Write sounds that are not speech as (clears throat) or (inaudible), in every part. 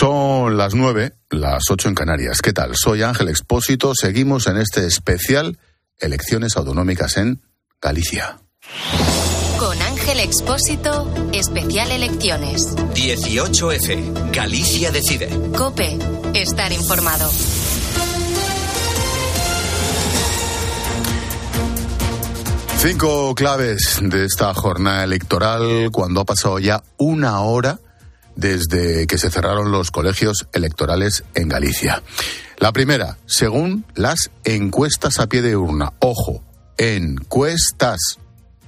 Son las nueve, las ocho en Canarias. ¿Qué tal? Soy Ángel Expósito. Seguimos en este especial Elecciones Autonómicas en Galicia. Con Ángel Expósito, especial elecciones. 18F, Galicia decide. Cope, estar informado. Cinco claves de esta jornada electoral cuando ha pasado ya una hora desde que se cerraron los colegios electorales en Galicia. La primera, según las encuestas a pie de urna. Ojo, encuestas.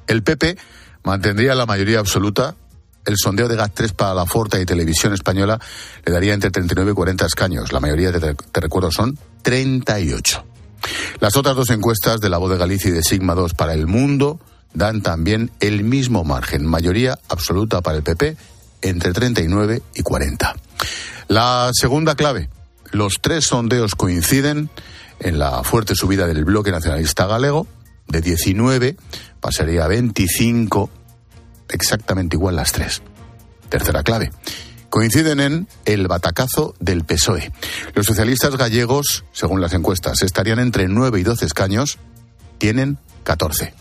El PP mantendría la mayoría absoluta. El sondeo de GAT3 para la Forta y Televisión Española le daría entre 39 y 40 escaños. La mayoría, te, te recuerdo, son 38. Las otras dos encuestas de la Voz de Galicia y de Sigma 2 para el mundo dan también el mismo margen, mayoría absoluta para el PP entre 39 y 40. La segunda clave, los tres sondeos coinciden en la fuerte subida del bloque nacionalista galego, de 19 pasaría a 25, exactamente igual las tres. Tercera clave, coinciden en el batacazo del PSOE. Los socialistas gallegos, según las encuestas, estarían entre 9 y 12 escaños, tienen 14.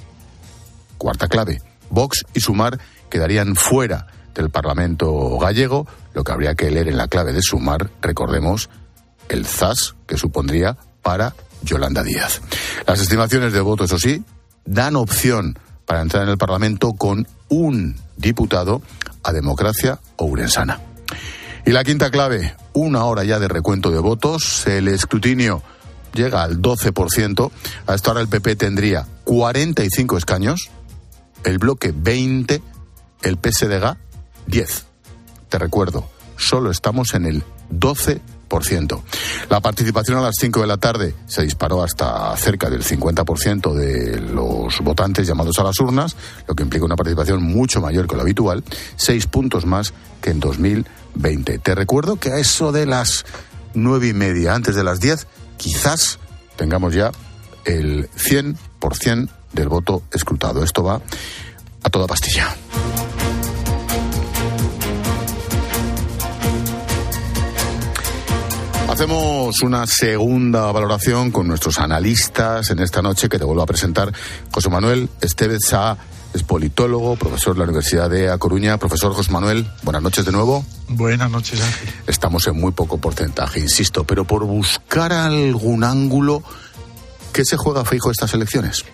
Cuarta clave, Vox y Sumar quedarían fuera del Parlamento gallego, lo que habría que leer en la clave de Sumar, recordemos, el ZAS que supondría para Yolanda Díaz. Las estimaciones de voto, eso sí, dan opción para entrar en el Parlamento con un diputado a democracia o urensana. Y la quinta clave, una hora ya de recuento de votos, el escrutinio llega al 12%, a esta el PP tendría 45 escaños, el bloque 20, el PSDG 10. Te recuerdo, solo estamos en el 12%. La participación a las 5 de la tarde se disparó hasta cerca del 50% de los votantes llamados a las urnas, lo que implica una participación mucho mayor que lo habitual, seis puntos más que en 2020. Te recuerdo que a eso de las nueve y media, antes de las 10, quizás tengamos ya el 100% del voto escrutado. Esto va a toda pastilla. Hacemos una segunda valoración con nuestros analistas en esta noche que te vuelvo a presentar. José Manuel Estevez Sá es politólogo, profesor de la Universidad de A Coruña. Profesor José Manuel, buenas noches de nuevo. Buenas noches, Ángel. Estamos en muy poco porcentaje, insisto, pero por buscar algún ángulo, ¿qué se juega fijo estas elecciones?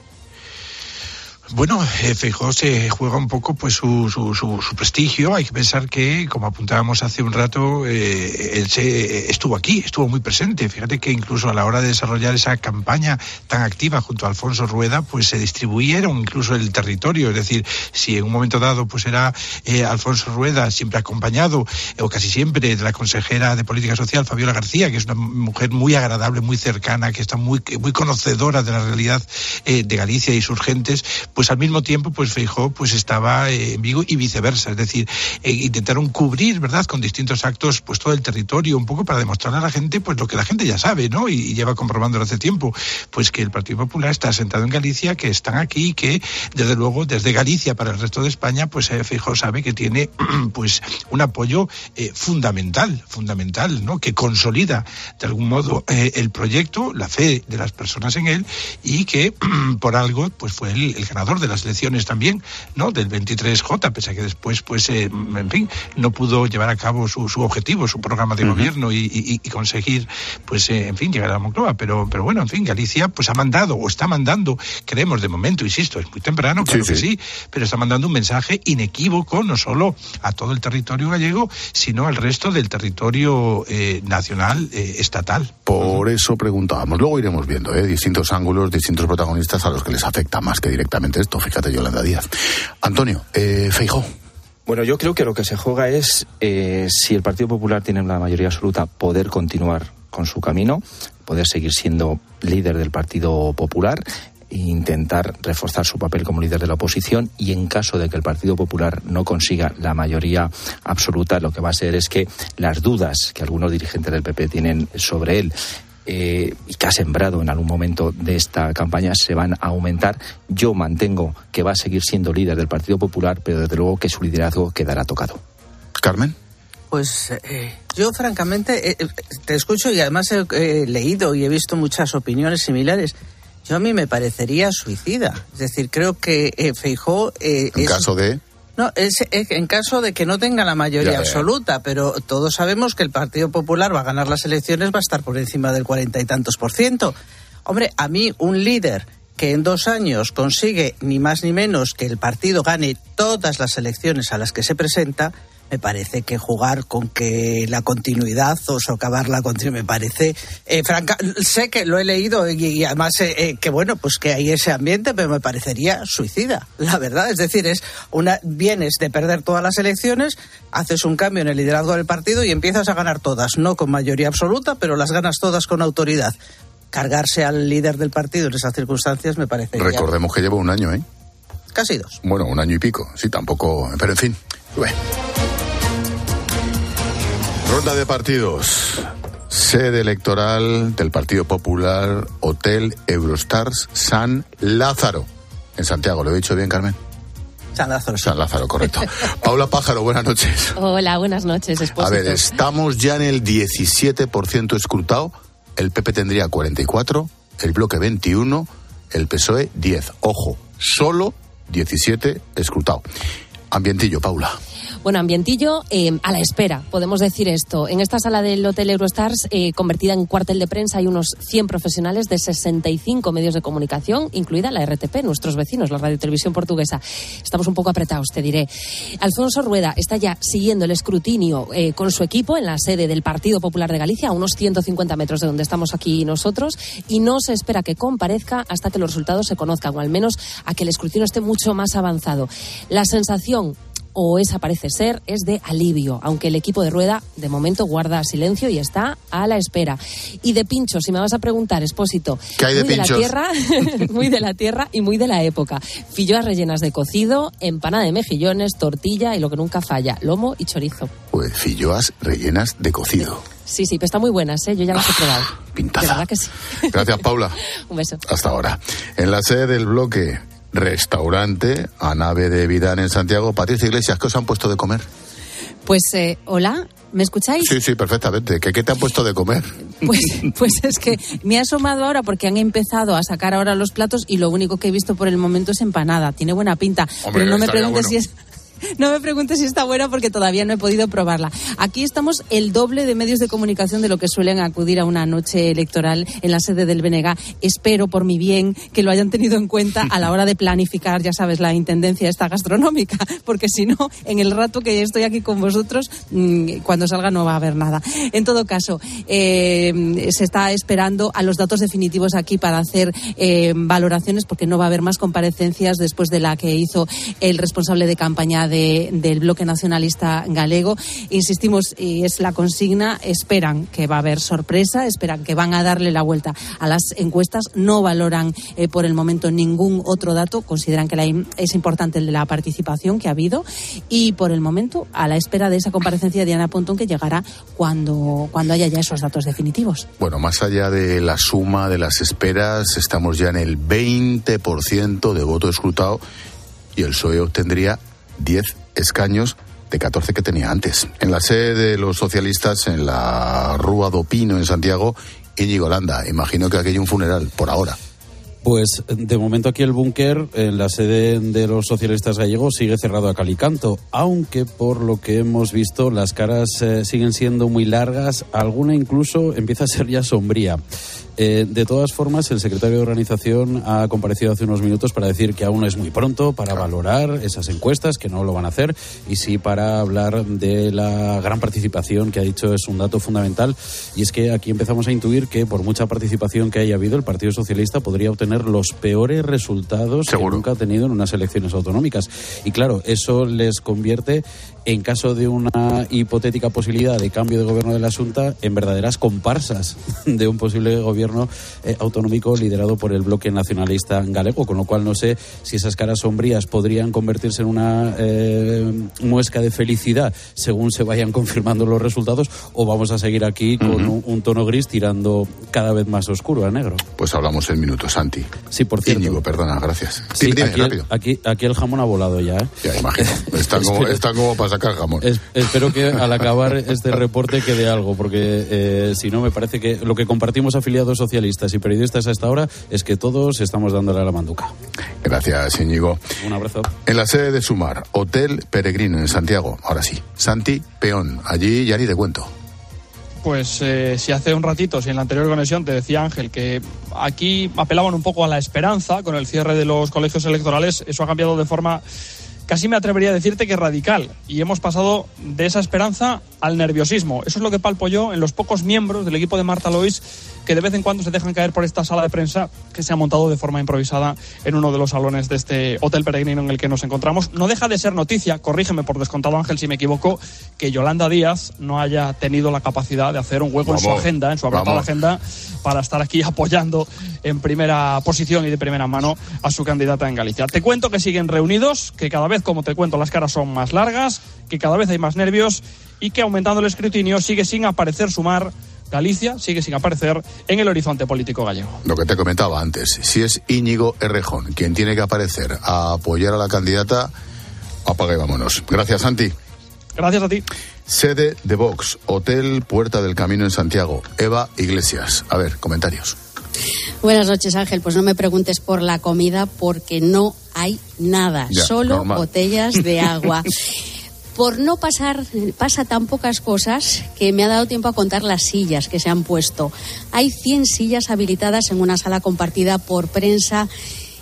Bueno, eh, Feijó se juega un poco pues su, su, su, su, prestigio. Hay que pensar que, como apuntábamos hace un rato, eh, él se, estuvo aquí, estuvo muy presente. Fíjate que incluso a la hora de desarrollar esa campaña tan activa junto a Alfonso Rueda, pues se distribuyeron incluso el territorio. Es decir, si en un momento dado pues era eh, Alfonso Rueda siempre acompañado, eh, o casi siempre, de la consejera de Política Social, Fabiola García, que es una mujer muy agradable, muy cercana, que está muy, conocedora de la realidad eh, de Galicia y sus gentes, pues al mismo tiempo, pues Feijó pues estaba eh, en Vigo y viceversa, es decir, eh, intentaron cubrir, ¿verdad?, con distintos actos, pues todo el territorio, un poco para demostrar a la gente, pues lo que la gente ya sabe, ¿no? Y, y lleva comprobándolo hace tiempo, pues que el Partido Popular está asentado en Galicia, que están aquí, que desde luego desde Galicia para el resto de España, pues eh, Feijó sabe que tiene, (clears throat) pues, un apoyo fundamental, fundamental, ¿no? Que consolida de algún modo el proyecto, la fe de las personas en él y que (clears throat) por algo, pues fue el, el ganador de las elecciones también, ¿no? Del 23J, pese a que después, pues, eh, en fin, no pudo llevar a cabo su, su objetivo, su programa de uh -huh. gobierno y, y, y, conseguir, pues, eh, en fin, llegar a la Moncloa. Pero, pero bueno, en fin, Galicia, pues ha mandado o está mandando, creemos de momento, insisto, es muy temprano, claro sí, que sí. sí, pero está mandando un mensaje inequívoco, no solo a todo el territorio gallego, sino al resto del territorio eh, nacional, eh, estatal. Por eso preguntábamos. Luego iremos viendo ¿eh? distintos ángulos, distintos protagonistas a los que les afecta más que directamente esto. Fíjate, Yolanda Díaz. Antonio, eh, Feijó. Bueno, yo creo que lo que se juega es, eh, si el Partido Popular tiene la mayoría absoluta, poder continuar con su camino, poder seguir siendo líder del Partido Popular intentar reforzar su papel como líder de la oposición y en caso de que el Partido Popular no consiga la mayoría absoluta, lo que va a ser es que las dudas que algunos dirigentes del PP tienen sobre él eh, y que ha sembrado en algún momento de esta campaña se van a aumentar. Yo mantengo que va a seguir siendo líder del Partido Popular, pero desde luego que su liderazgo quedará tocado. Carmen. Pues eh, yo francamente eh, te escucho y además he leído y he visto muchas opiniones similares. Yo a mí me parecería suicida. Es decir, creo que eh, Feijó... en caso de... No, es, en caso de que no tenga la mayoría absoluta, pero todos sabemos que el Partido Popular va a ganar las elecciones, va a estar por encima del cuarenta y tantos por ciento. Hombre, a mí un líder que en dos años consigue ni más ni menos que el partido gane todas las elecciones a las que se presenta, me parece que jugar con que la continuidad o socavar la continuidad, me parece, eh, franca, sé que lo he leído y, además eh, eh, que bueno, pues que hay ese ambiente, pero me parecería suicida, la verdad. Es decir, es una, vienes de perder todas las elecciones, haces un cambio en el liderazgo del partido y empiezas a ganar todas, no con mayoría absoluta, pero las ganas todas con autoridad. Cargarse al líder del partido en esas circunstancias me parece. Recordemos que lleva un año, ¿eh? Casi dos. Bueno, un año y pico, sí, tampoco. Pero en fin. Bueno. Ronda de partidos. Sede electoral del Partido Popular, Hotel Eurostars San Lázaro, en Santiago. ¿Lo he dicho bien, Carmen? San Lázaro. San Lázaro, correcto. (laughs) Paula Pájaro, buenas noches. Hola, buenas noches, A ver, estamos ya en el 17% escrutado. El PP tendría 44, el bloque 21, el PSOE 10. Ojo, solo 17 escrutado. Ambientillo, Paula. Bueno, ambientillo eh, a la espera, podemos decir esto. En esta sala del Hotel Eurostars, eh, convertida en cuartel de prensa, hay unos 100 profesionales de 65 medios de comunicación, incluida la RTP, nuestros vecinos, la Radio Televisión Portuguesa. Estamos un poco apretados, te diré. Alfonso Rueda está ya siguiendo el escrutinio eh, con su equipo en la sede del Partido Popular de Galicia, a unos 150 metros de donde estamos aquí nosotros, y no se espera que comparezca hasta que los resultados se conozcan, o al menos a que el escrutinio esté mucho más avanzado. La sensación o esa parece ser, es de alivio, aunque el equipo de rueda de momento guarda silencio y está a la espera. Y de pinchos, si me vas a preguntar, Expósito, ¿Qué hay de muy de la tierra, (laughs) muy de la tierra y muy de la época. Filloas rellenas de cocido, empanada de mejillones, tortilla y lo que nunca falla, lomo y chorizo. Pues filloas rellenas de cocido. Sí, sí, pero están muy buenas, ¿eh? Yo ya las he probado. Pintaza. De verdad que sí. Gracias, Paula. (laughs) Un beso. Hasta ahora. En la sede del bloque restaurante a nave de Vidán en Santiago. Patricia Iglesias, ¿qué os han puesto de comer? Pues eh, hola, ¿me escucháis? Sí, sí, perfectamente. ¿Qué, te han puesto de comer? Pues, (laughs) pues es que me he asomado ahora porque han empezado a sacar ahora los platos y lo único que he visto por el momento es empanada. Tiene buena pinta, pero no me preguntes si es (laughs) no me preguntes si está buena porque todavía no he podido probarla. Aquí estamos el doble de medios de comunicación de lo que suelen acudir a una noche electoral en la sede del BNG. Espero, por mi bien, que lo hayan tenido en cuenta a la hora de planificar, ya sabes, la intendencia esta gastronómica, (laughs) porque si no, en el rato que estoy aquí con vosotros, mm, cuando salga no va a haber nada. En todo caso, eh, se está esperando a los datos definitivos aquí para hacer eh, valoraciones, porque no va a haber más comparecencias después de la que hizo el responsable de campaña del bloque nacionalista galego. Insistimos, y es la consigna, esperan que va a haber sorpresa, esperan que van a darle la vuelta a las encuestas, no valoran eh, por el momento ningún otro dato, consideran que es importante la participación que ha habido y por el momento a la espera de esa comparecencia de Ana Pontón que llegará cuando, cuando haya ya esos datos definitivos. Bueno, más allá de la suma de las esperas, estamos ya en el 20% de voto escrutado y el PSOE obtendría 10 escaños de 14 que tenía antes. En la sede de los socialistas, en la Rúa do Pino, en Santiago, Íñigo Landa. Imagino que hay un funeral, por ahora. Pues de momento aquí el búnker, en la sede de los socialistas gallegos, sigue cerrado a calicanto, aunque por lo que hemos visto las caras eh, siguen siendo muy largas, alguna incluso empieza a ser ya sombría. Eh, de todas formas, el secretario de organización ha comparecido hace unos minutos para decir que aún es muy pronto para valorar esas encuestas, que no lo van a hacer, y sí para hablar de la gran participación, que ha dicho es un dato fundamental. Y es que aquí empezamos a intuir que por mucha participación que haya habido, el Partido Socialista podría obtener los peores resultados que nunca ha tenido en unas elecciones autonómicas. Y claro, eso les convierte en caso de una hipotética posibilidad de cambio de gobierno de la Junta, en verdaderas comparsas de un posible gobierno gobierno eh, autonómico liderado por el bloque nacionalista galego, con lo cual no sé si esas caras sombrías podrían convertirse en una eh, muesca de felicidad según se vayan confirmando los resultados o vamos a seguir aquí con un, tono gris tirando cada vez más oscuro a negro. Pues hablamos en minutos, Santi. Sí, por cierto. Íñigo, perdona, gracias. Sí, aquí, Aquí, el jamón ha volado ya. ¿eh? Ya imagino. (laughs) Está como, está como para sacar jamón. espero que al acabar este reporte quede algo, porque eh, si no me parece que lo que compartimos afiliados socialistas y periodistas a esta hora es que todos estamos dándole a la manduca. Gracias, Íñigo. Un abrazo. En la sede de Sumar, Hotel Peregrino en Santiago. Ahora sí, Santi Peón. Allí ya ni te cuento pues eh, si hace un ratito, si en la anterior conexión te decía Ángel que aquí apelaban un poco a la esperanza con el cierre de los colegios electorales, eso ha cambiado de forma casi me atrevería a decirte que radical. Y hemos pasado de esa esperanza al nerviosismo. Eso es lo que palpo yo en los pocos miembros del equipo de Marta Lois que de vez en cuando se dejan caer por esta sala de prensa que se ha montado de forma improvisada en uno de los salones de este hotel peregrino en el que nos encontramos. No deja de ser noticia, corrígeme por descontado Ángel si me equivoco, que Yolanda Díaz no haya tenido la capacidad de hacer un hueco en su agenda, en su apretada agenda, para estar aquí apoyando en primera posición y de primera mano a su candidata en Galicia. Te cuento que siguen reunidos, que cada vez, como te cuento, las caras son más largas, que cada vez hay más nervios y que aumentando el escrutinio sigue sin aparecer sumar Galicia sigue sin aparecer en el horizonte político gallego. Lo que te comentaba antes, si es Íñigo Errejón quien tiene que aparecer a apoyar a la candidata, apaga y vámonos. Gracias, Santi. Gracias a ti. Sede de Vox, Hotel Puerta del Camino en Santiago. Eva Iglesias. A ver, comentarios. Buenas noches, Ángel. Pues no me preguntes por la comida porque no hay nada, solo botellas de agua. (laughs) por no pasar, pasa tan pocas cosas que me ha dado tiempo a contar las sillas que se han puesto. Hay 100 sillas habilitadas en una sala compartida por prensa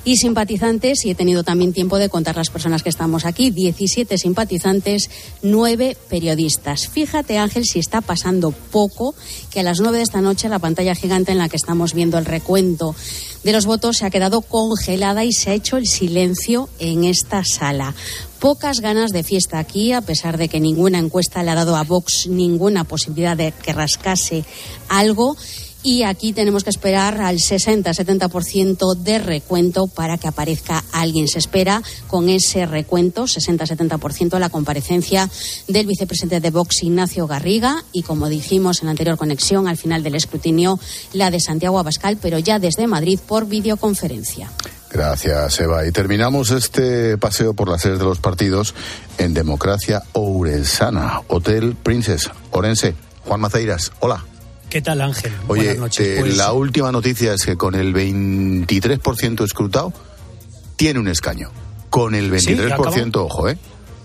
y simpatizantes y he tenido también tiempo de contar las personas que estamos aquí. 17 simpatizantes, 9 periodistas. Fíjate Ángel si está pasando poco que a las 9 de esta noche la pantalla gigante en la que estamos viendo el recuento de los votos se ha quedado congelada y se ha hecho el silencio en esta sala. Pocas ganas de fiesta aquí, a pesar de que ninguna encuesta le ha dado a Vox ninguna posibilidad de que rascase algo y aquí tenemos que esperar al 60-70% de recuento para que aparezca alguien. Se espera con ese recuento, 60-70%, la comparecencia del vicepresidente de Vox, Ignacio Garriga, y como dijimos en la anterior conexión, al final del escrutinio, la de Santiago Abascal, pero ya desde Madrid por videoconferencia. Gracias, Eva. Y terminamos este paseo por las sedes de los partidos en Democracia Ourensana, Hotel Princess, Orense. Juan Maceiras, hola. ¿Qué tal, Ángel? Oye, eh, pues la última noticia es que con el 23% escrutado tiene un escaño. Con el 23%, ojo, ¿eh?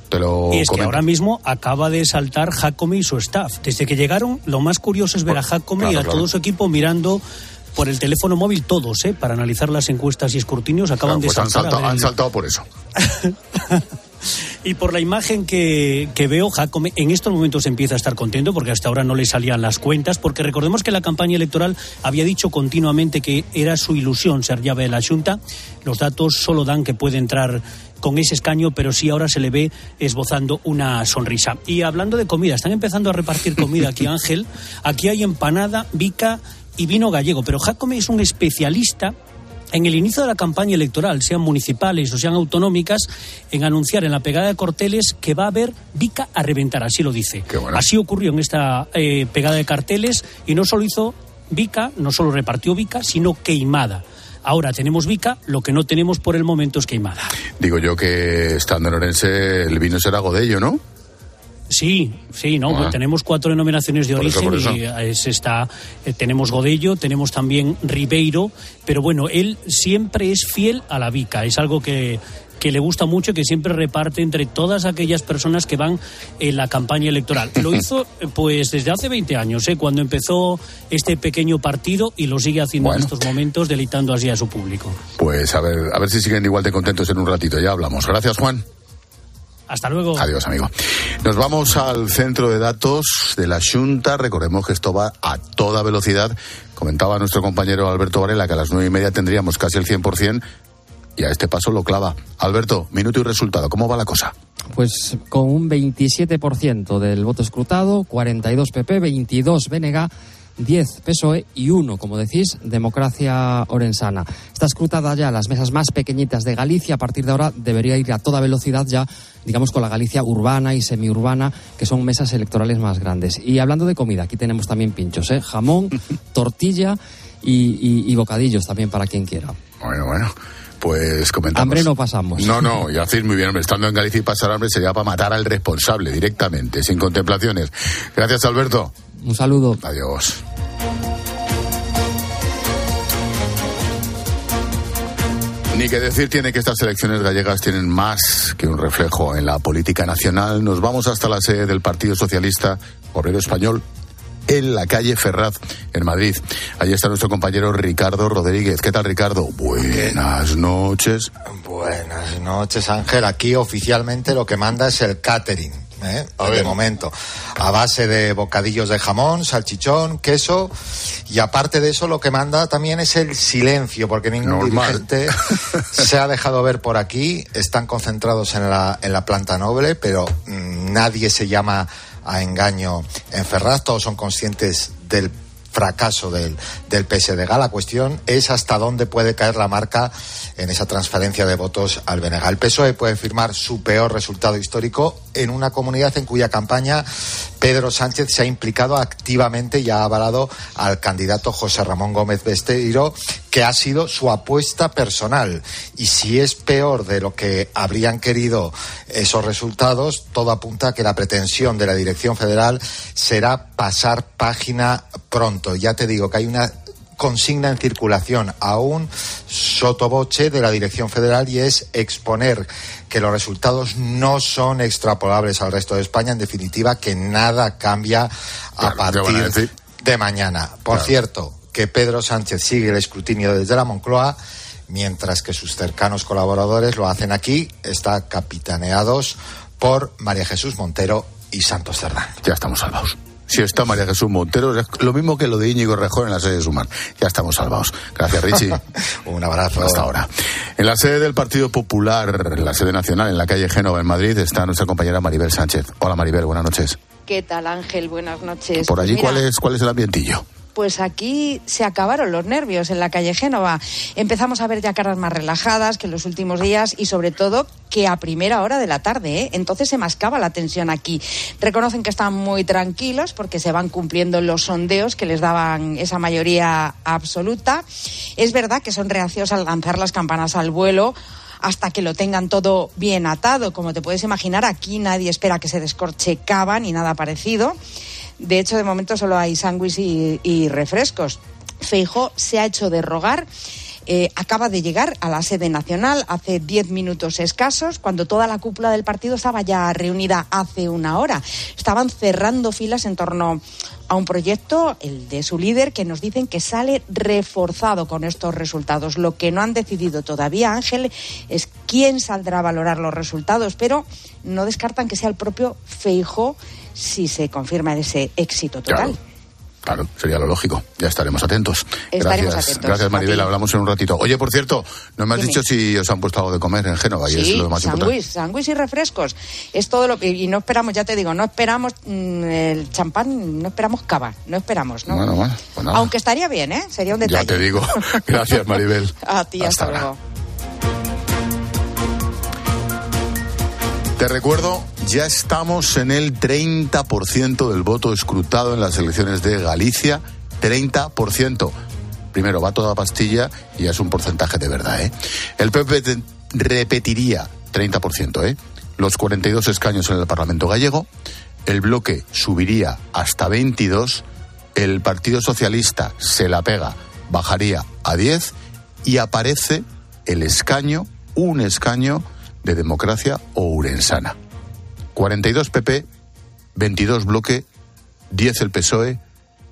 Te lo y es que ahora mismo acaba de saltar Jacome y su staff. Desde que llegaron, lo más curioso es ver a Jacome y a todo su equipo mirando por el teléfono móvil todos, ¿eh? Para analizar las encuestas y escrutinios acaban de pues saltar. Han saltado por eso. (laughs) Y por la imagen que, veo, Jacome en estos momentos empieza a estar contento porque hasta ahora no le salían las cuentas, porque recordemos que la campaña electoral había dicho continuamente que era su ilusión ser llave de la Junta. Los datos solo dan que puede entrar con ese escaño, pero sí ahora se le ve esbozando una sonrisa. Y hablando de comida, están empezando a repartir comida aquí, (laughs) Ángel. Aquí hay empanada, bica y vino gallego, pero Jacome es un especialista en el inicio de la campaña electoral, sean municipales o sean autonómicas, en anunciar en la pegada de carteles que va a haber Vica a reventar, así lo dice. Así ocurrió en esta eh, pegada de carteles y no solo hizo Vica, no solo repartió Vica, sino queimada. Ahora tenemos Vica, lo que no tenemos por el momento es queimada. Digo yo que estando en Orense el vino será Godello, ¿no? Sí, sí, no, ah. tenemos cuatro denominaciones de origen y es, está, eh, tenemos Godello, tenemos también Ribeiro, pero bueno, él siempre es fiel a la Vica, es algo que, que le gusta mucho y que siempre reparte entre todas aquellas personas que van en la campaña electoral. (laughs) Lo hizo pues desde hace 20 años, ¿eh? cuando empezó este pequeño partido y lo sigue haciendo en estos momentos, deleitando así a su público. Pues a ver, a ver si siguen igual de contentos en un ratito, ya hablamos. Gracias, Juan. Hasta luego. Adiós, amigo. Nos vamos al centro de datos de la Junta. Recordemos que esto va a toda velocidad. Comentaba nuestro compañero Alberto Varela que a las nueve y media tendríamos casi el 100% y a este paso lo clava. Alberto, minuto y resultado. ¿Cómo va la cosa? Pues con un 27% del voto escrutado, 42 PP, 22 BNG 10 PSOE y 1, como decís, Democracia Orensana. Está escrutada ya las mesas más pequeñitas de Galicia. A partir de ahora debería ir a toda velocidad ya, digamos, con la Galicia urbana y semiurbana, que son mesas electorales más grandes. Y hablando de comida, aquí tenemos también pinchos, ¿eh? Jamón, (laughs) tortilla y, bocadillos también para quien quiera. Bueno, bueno pues comentamos. Hambre no pasamos. No, no, (laughs) y hacéis muy bien, estando en Galicia y pasar hambre sería para matar al responsable directamente, sin contemplaciones. Gracias, Alberto. Un saludo. Adiós. Ni que decir tiene que estas elecciones gallegas tienen más que un reflejo en la política nacional. Nos vamos hasta la sede del Partido Socialista Obrero Español en la calle Ferraz, en Madrid. Allí está nuestro compañero Ricardo Rodríguez. ¿Qué tal, Ricardo? Buenas noches. Buenas noches, Ángel. Aquí oficialmente lo que manda es el catering. ¿Eh? de momento, a base de bocadillos de jamón, salchichón, queso, y aparte de eso lo que manda también es el silencio, porque ningún dirigente (laughs) se ha dejado ver por aquí, están concentrados en la, en la planta noble, pero mm, nadie se llama a engaño en Ferraz, todos son conscientes del fracaso del, del PSDG. La cuestión es hasta dónde puede caer la marca en esa transferencia de votos al Benegal. El PSOE puede firmar su peor resultado histórico en una comunidad en cuya campaña Pedro Sánchez se ha implicado activamente y ha avalado al candidato José Ramón Gómez Besteiro, que ha sido su apuesta personal. Y si es peor de lo que habrían querido esos resultados, todo apunta a que la pretensión de la Dirección Federal será pasar página pronto. Ya te digo que hay una consigna en circulación aún sotoboche de la Dirección Federal y es exponer que los resultados no son extrapolables al resto de España. En definitiva, que nada cambia a partir de mañana. Por cierto, que Pedro Sánchez sigue el escrutinio desde la Moncloa mientras que sus cercanos colaboradores lo hacen aquí, está capitaneados por María Jesús Montero y Santos Cerdán. Ya estamos salvados. Si está María Jesús Montero, es lo mismo que lo de Íñigo Rejón en la sede de Sumar. Ya estamos salvados. Gracias, Richie. (laughs) Un abrazo. Hasta ahora. En la sede del Partido Popular, la sede nacional, en la calle Génova, en Madrid, está nuestra compañera Maribel Sánchez. Hola, Maribel, buenas noches. ¿Qué tal, Ángel? Buenas noches. Por allí, ¿cuál, es, ¿cuál es el ambientillo? Pues aquí se acabaron los nervios en la calle Génova. Empezamos a ver ya caras más relajadas que en los últimos días y sobre todo que a primera hora de la tarde. ¿eh? Entonces se mascaba la tensión aquí. Reconocen que están muy tranquilos porque se van cumpliendo los sondeos que les daban esa mayoría absoluta. Es verdad que son reacios al lanzar las campanas al vuelo hasta que lo tengan todo bien atado. Como te puedes imaginar, aquí nadie espera que se descorche cava ni nada parecido. De hecho, de momento solo hay sándwiches y, refrescos. Feijó se ha hecho de rogar. Eh, acaba de llegar a la sede nacional hace diez minutos escasos, cuando toda la cúpula del partido estaba ya reunida hace una hora. Estaban cerrando filas en torno a un proyecto, el de su líder, que nos dicen que sale reforzado con estos resultados. Lo que no han decidido todavía, Ángel, es quién saldrá a valorar los resultados, pero no descartan que sea el propio Feijó si se confirma ese éxito total. Claro. sería lo lógico. Ya estaremos atentos. Estaremos gracias, atentos. gracias Maribel. Hablamos en un ratito. Oye, por cierto, no me has dicho si os han puesto algo de comer en Génova y es lo más importante. y refrescos. Es todo lo que y no esperamos, ya te digo, no esperamos mm, el champán, no esperamos cava, no esperamos, ¿no? Bueno, bueno, pues Aunque estaría bien, ¿eh? Sería un detalle. Ya te digo. (laughs) Gracias, Maribel. A ti, hasta, hasta luego. Te recuerdo, ya estamos en el 30% del voto escrutado en las elecciones de Galicia. 30%. Primero va toda pastilla y ya es un porcentaje de verdad. ¿eh? El PP repetiría 30%. ¿eh? Los 42 escaños en el Parlamento gallego. El bloque subiría hasta 22. El Partido Socialista se la pega, bajaría a 10. Y aparece el escaño, un escaño de democracia o urensana. 42 PP, 22 bloque, 10 el PSOE,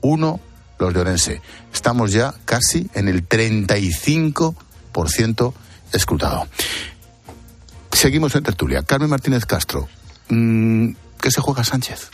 1 los de Orense. Estamos ya casi en el 35% escrutado. Seguimos en tertulia. Carmen Martínez Castro, mm, ¿qué se juega Sánchez?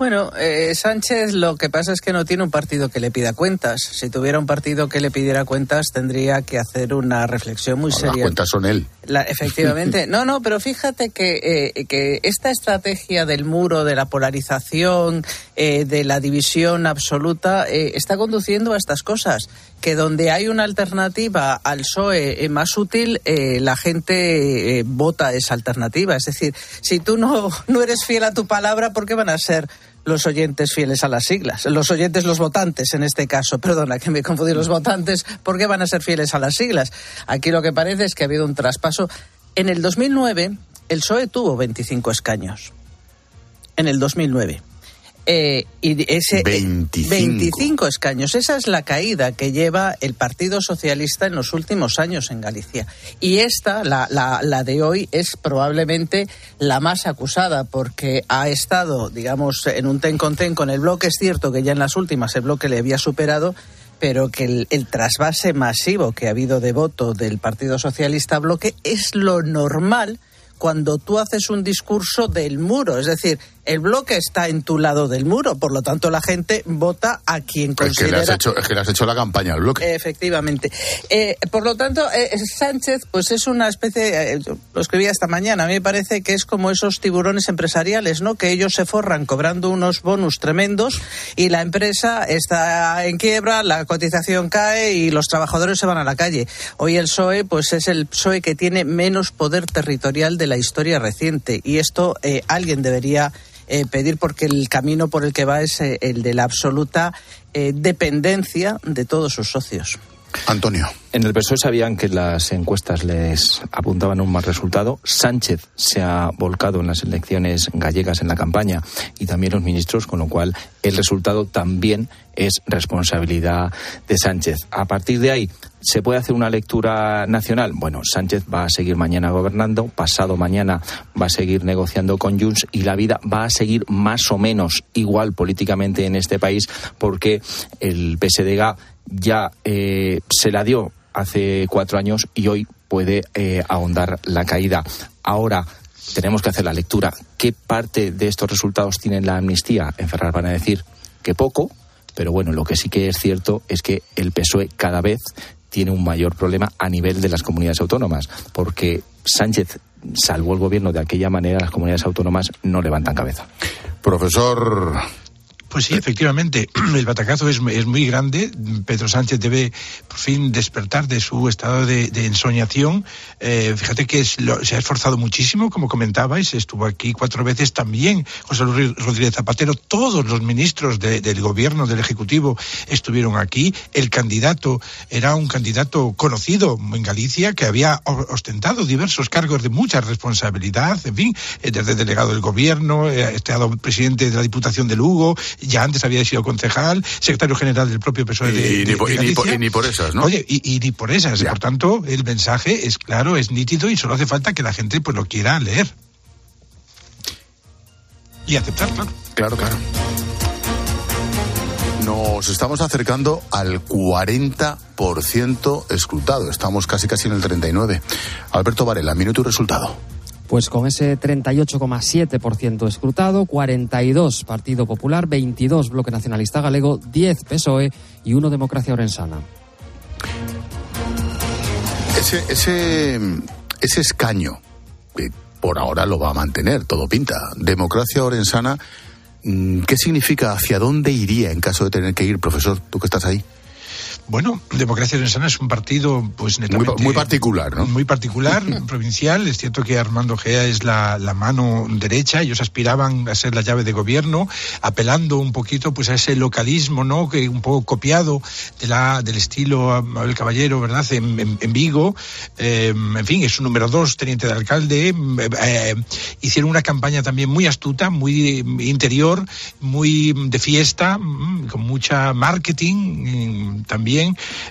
Bueno, eh, Sánchez lo que pasa es que no tiene un partido que le pida cuentas. Si tuviera un partido que le pidiera cuentas, tendría que hacer una reflexión muy seria. Las cuentas son él. Efectivamente. (laughs) No, no, pero fíjate que, eh, que esta estrategia del muro, de la polarización, eh, de la división absoluta, eh, está conduciendo a estas cosas. Que donde hay una alternativa al PSOE más útil, la gente vota esa alternativa. Es decir, si tú no, (laughs) no eres fiel a tu palabra, ¿por qué van a ser los oyentes fieles a las siglas. Los oyentes, los votantes en este caso. Perdona que me confundí los votantes. ¿Por qué van a ser fieles a las siglas? Aquí lo que parece es que ha habido un traspaso. En el 2009, el PSOE tuvo 25 escaños. En el 2009. Eh, y ese 25. escaños. Esa es la caída que lleva el Partido Socialista en los últimos años en Galicia. Y esta, la, la, la de hoy, es probablemente la más acusada porque ha estado, digamos, en un ten con ten con el bloque. Es cierto que ya en las últimas el bloque le había superado, pero que el, el, trasvase masivo que ha habido de voto del Partido Socialista bloque es lo normal cuando tú haces un discurso del muro. Es decir, el bloque está en tu lado del muro, por lo tanto la gente vota a quien considera... Es que le has hecho, es que le has hecho la campaña al bloque. Efectivamente. Eh, por lo tanto, eh, Sánchez pues es una especie, eh, lo escribía esta mañana, a mí me parece que es como esos tiburones empresariales, ¿no? Que ellos se forran cobrando unos bonus tremendos y la empresa está en quiebra, la cotización cae y los trabajadores se van a la calle. Hoy el PSOE pues es el PSOE que tiene menos poder territorial de la historia reciente y esto alguien debería eh, pedir porque el camino por el que va es eh, el de la absoluta eh, dependencia de todos sus socios. Antonio. En el PSOE sabían que las encuestas les apuntaban un mal resultado. Sánchez se ha volcado en las elecciones gallegas en la campaña y también los ministros, con lo cual el resultado también es responsabilidad de Sánchez. A partir de ahí, ¿se puede hacer una lectura nacional? Bueno, Sánchez va a seguir mañana gobernando, pasado mañana va a seguir negociando con Junts y la vida va a seguir más o menos igual políticamente en este país porque el PSDG ya eh, se la dio hace cuatro años y hoy puede eh, ahondar la caída. Ahora tenemos que hacer la lectura. ¿Qué parte de estos resultados tiene la amnistía? En Ferrar van a decir que poco, pero bueno, lo que sí que es cierto es que el PSOE cada vez tiene un mayor problema a nivel de las comunidades autónomas, porque Sánchez salvó el gobierno de aquella manera, las comunidades autónomas no levantan cabeza. Profesor pues sí, efectivamente, (clears throat) el batacazo es, muy grande. Pedro Sánchez debe por fin despertar de su estado de, ensoñación. Eh, fíjate que se ha esforzado muchísimo, como comentabais, estuvo aquí cuatro veces también José Luis Rodríguez Zapatero. Todos los ministros del gobierno, del Ejecutivo, estuvieron aquí. El candidato era un candidato conocido en Galicia que había ostentado diversos cargos de mucha responsabilidad, en fin, eh, desde delegado del gobierno, eh, estado presidente de la Diputación de Lugo, ya antes había sido concejal, secretario general del propio PSOE de, y, ni, por, ni, por, esas, ¿no? Oye, y, ni por esas. Por tanto, el mensaje es claro, es nítido y solo hace falta que la gente pues lo quiera leer. Y aceptar, claro. Claro, claro. Nos estamos acercando al 40% escrutado. Estamos casi casi en el 39. Alberto Varela, minuto y resultado. Pues con ese 38,7% escrutado, 42 Partido Popular, 22 Bloque Nacionalista Galego, 10 PSOE y 1 Democracia Orensana. Ese, ese, ese escaño, por ahora lo va a mantener, todo pinta. Democracia Orensana, mm, ¿qué significa? ¿Hacia dónde iría en caso de tener que ir, profesor? Tú que estás ahí. Bueno, Democracia Cristiana es un partido pues netamente... Muy, particular, ¿no? Muy particular, (laughs) provincial. Es cierto que Armando Gea es la, mano derecha. Ellos aspiraban a ser la llave de gobierno, apelando un poquito pues a ese localismo, ¿no? Que un poco copiado de la, del estilo Abel Caballero, ¿verdad? En, Vigo. Eh, en fin, es su número dos, teniente de alcalde. Eh, hicieron una campaña también muy astuta, muy interior, muy de fiesta, mm, con mucha marketing mm,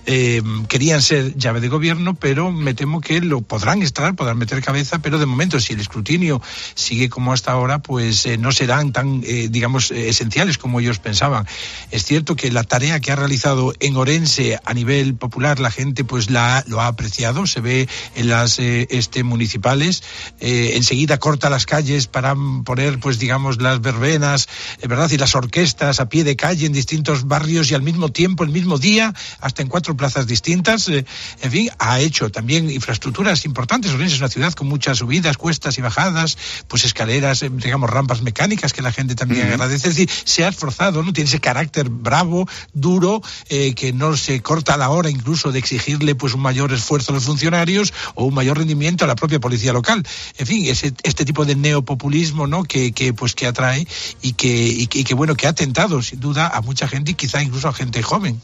eh, querían ser llave de gobierno, pero me temo que lo podrán estar, podrán meter cabeza, pero de momento si el escrutinio sigue como hasta ahora, pues eh, no serán tan, eh, digamos, esenciales como ellos pensaban. Es cierto que la tarea que ha realizado en Orense a nivel popular la gente pues la lo ha apreciado, se ve en las este municipales, enseguida corta las calles para poner pues digamos las verbenas, verdad y las orquestas a pie de calle en distintos barrios y al mismo tiempo el mismo día hasta en cuatro plazas distintas. Eh, en fin, ha hecho también infraestructuras importantes. Orense es una ciudad con muchas subidas, cuestas y bajadas, pues escaleras, eh, digamos, rampas mecánicas que la gente también agradece. Es decir, se ha esforzado, ¿no? Tiene ese carácter bravo, duro, eh, que no se corta a la hora incluso de exigirle pues un mayor esfuerzo a los funcionarios o un mayor rendimiento a la propia policía local. En fin, ese, este tipo de neopopulismo, ¿no? Que, que pues que atrae y que, y que, bueno, que ha tentado sin duda a mucha gente y quizá incluso a gente joven.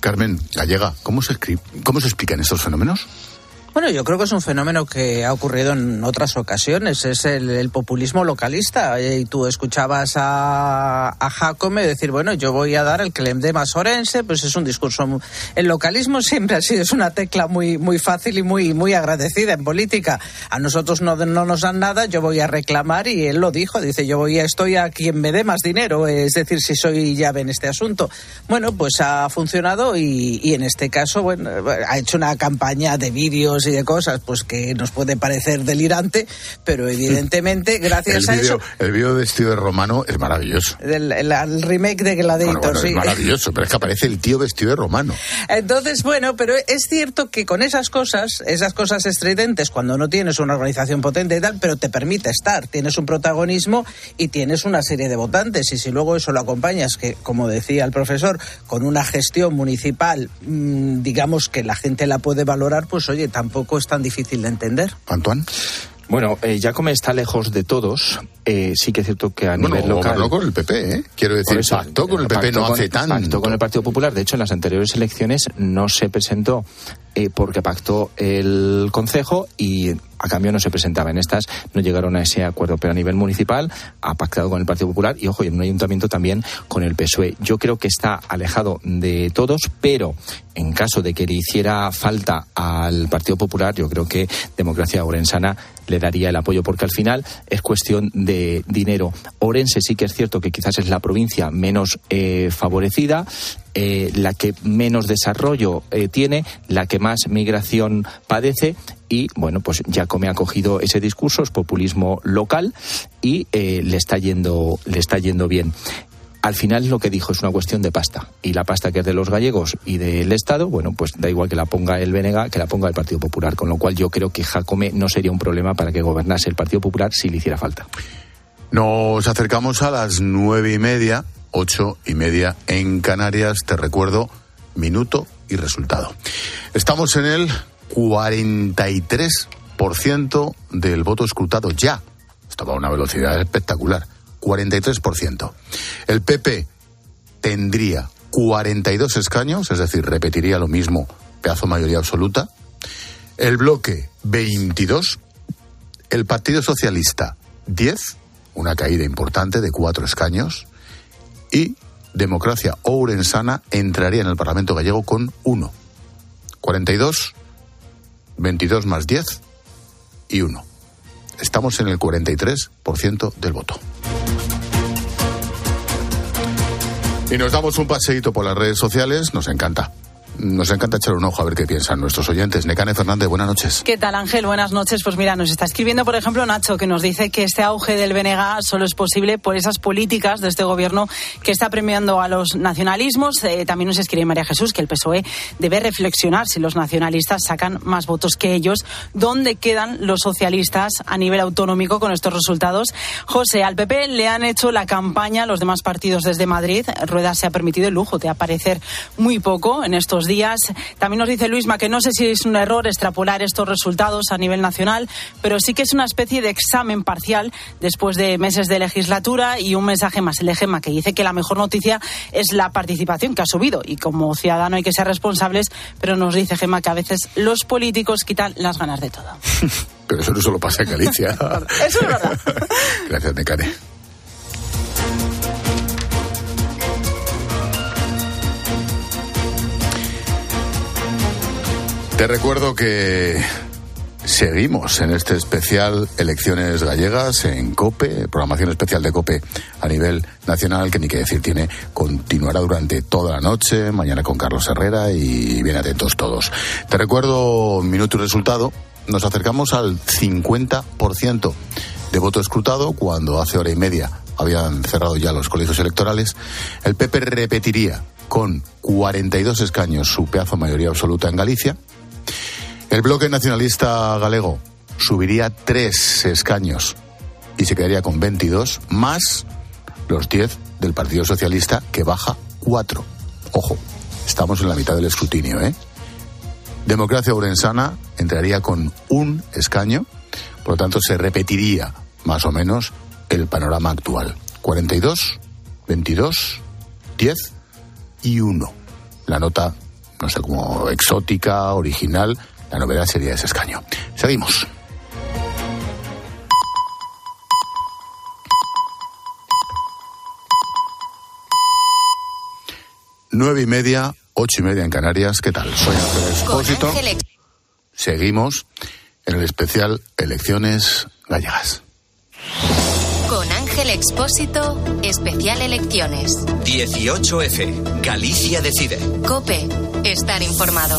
Carmen Gallega, ¿cómo se, ¿cómo se explican estos fenómenos? Bueno, yo creo que es un fenómeno que ha ocurrido en otras ocasiones, es el, populismo localista. Y tú escuchabas a, a Jacome decir, bueno, yo voy a dar el que le dé más orense, pues es un discurso. El localismo siempre ha sido es una tecla muy, muy fácil y muy, muy agradecida en política. A nosotros no, no nos dan nada, yo voy a reclamar y él lo dijo, dice, yo voy a, estoy a quien me dé más dinero, es decir, si soy llave en este asunto. Bueno, pues ha funcionado y en este caso, bueno, ha hecho una campaña de vídeos de cosas pues que nos puede parecer delirante, pero evidentemente (laughs) gracias a eso... El vídeo vestido de romano es maravilloso. El, remake de Gladiator, sí. Es maravilloso, pero es que aparece el tío vestido de romano. Entonces, bueno, pero es cierto que con esas cosas, esas cosas estridentes, cuando no tienes una organización potente y tal, pero te permite estar, tienes un protagonismo y tienes una serie de votantes. Y si luego eso lo acompañas, que como decía el profesor, con una gestión municipal, mm, digamos que la gente la puede valorar, pues oye, tampoco es tan difícil de entender. Antoine. Bueno, eh, ya como está lejos de todos, eh, sí que es cierto que a nivel local. con el PP, ¿eh? Quiero decir, pacto con el PP no hace tanto. Pacto con el Partido Popular. De hecho, en las anteriores elecciones no se presentó eh, porque pactó el Consejo y a cambio no se presentaba. En estas no llegaron a ese acuerdo, pero a nivel municipal ha pactado con el Partido Popular y, ojo, en un ayuntamiento también con el PSOE. Yo creo que está alejado de todos, pero en caso de que le hiciera falta al Partido Popular, yo creo que Democracia Orensana le daría el apoyo, porque al final es cuestión de dinero. Orense sí que es cierto que quizás es la provincia menos eh, favorecida, eh, la que menos desarrollo eh, tiene, la que más migración padece y bueno, pues Jacome ha cogido ese discurso, es populismo local y le está yendo le está yendo bien al final lo que dijo es una cuestión de pasta. Y la pasta que es de los gallegos y del Estado, bueno, pues da igual que la ponga el Benega que la ponga el Partido Popular. Con lo cual yo creo que Jacome no sería un problema para que gobernase el Partido Popular si le hiciera falta. Nos acercamos a las nueve y media, ocho y media en Canarias. Te recuerdo, minuto y resultado. Estamos en el 43% del voto escrutado ya. Esto va a una velocidad espectacular 43%. El PP tendría 42 escaños, es decir, repetiría lo mismo, pedazo mayoría absoluta. El bloque 22. El Partido Socialista 10, una caída importante de cuatro escaños. Y Democracia Ourensana entraría en el Parlamento gallego con 1. 42, 22 más 10 y 1. Estamos en el 43% del voto. Y nos damos un paseíto por las redes sociales, nos encanta. Nos encanta echar un ojo a ver qué piensan nuestros oyentes. Necane Fernández, buenas noches. ¿Qué tal, Ángel? Buenas noches. Pues mira, nos está escribiendo, por ejemplo, Nacho, que nos dice que este auge del BNG solo es posible por esas políticas de este gobierno que está premiando a los nacionalismos. Eh, también nos escribe María Jesús que el PSOE debe reflexionar si los nacionalistas sacan más votos que ellos. ¿Dónde quedan los socialistas a nivel autonómico con estos resultados? José, al PP le han hecho la campaña los demás partidos desde Madrid. Rueda se ha permitido el lujo de aparecer muy poco en estos días. También nos dice Luisma que no sé si es un error extrapolar estos resultados a nivel nacional, pero sí que es una especie de examen parcial después de meses de legislatura y un mensaje más, el EGEMA, que dice que la mejor noticia es la participación que ha subido y como ciudadano hay que ser responsables, pero nos dice Gema que a veces los políticos quitan las ganas de todo. (laughs) pero eso no solo pasa en Galicia. (laughs) eso es verdad. (laughs) Gracias, Necane. Te recuerdo que seguimos en este especial Elecciones Gallegas en COPE, programación especial de COPE a nivel nacional, que ni que decir tiene, continuará durante toda la noche, mañana con Carlos Herrera y bien atentos todos. Te recuerdo, minuto y resultado, nos acercamos al 50% de voto escrutado cuando hace hora y media habían cerrado ya los colegios electorales. El PP repetiría con 42 escaños, su pedazo mayoría absoluta en Galicia. El bloque nacionalista galego subiría tres escaños y se quedaría con 22, más los 10 del Partido Socialista, que baja 4. Ojo, estamos en la mitad del escrutinio, ¿eh? Democracia Urensana entraría con un escaño, por lo tanto se repetiría más o menos el panorama actual. 42, 22, 10 y 1. La nota, no sé cómo exótica, original, la novedad sería ese escaño. Seguimos. Nueve y media, ocho y media en Canarias. ¿Qué tal? Soy Ángel Expósito. Seguimos en el especial Elecciones Gallegas. Con Ángel Expósito, especial Elecciones. 18F, Galicia decide. Cope, estar informado.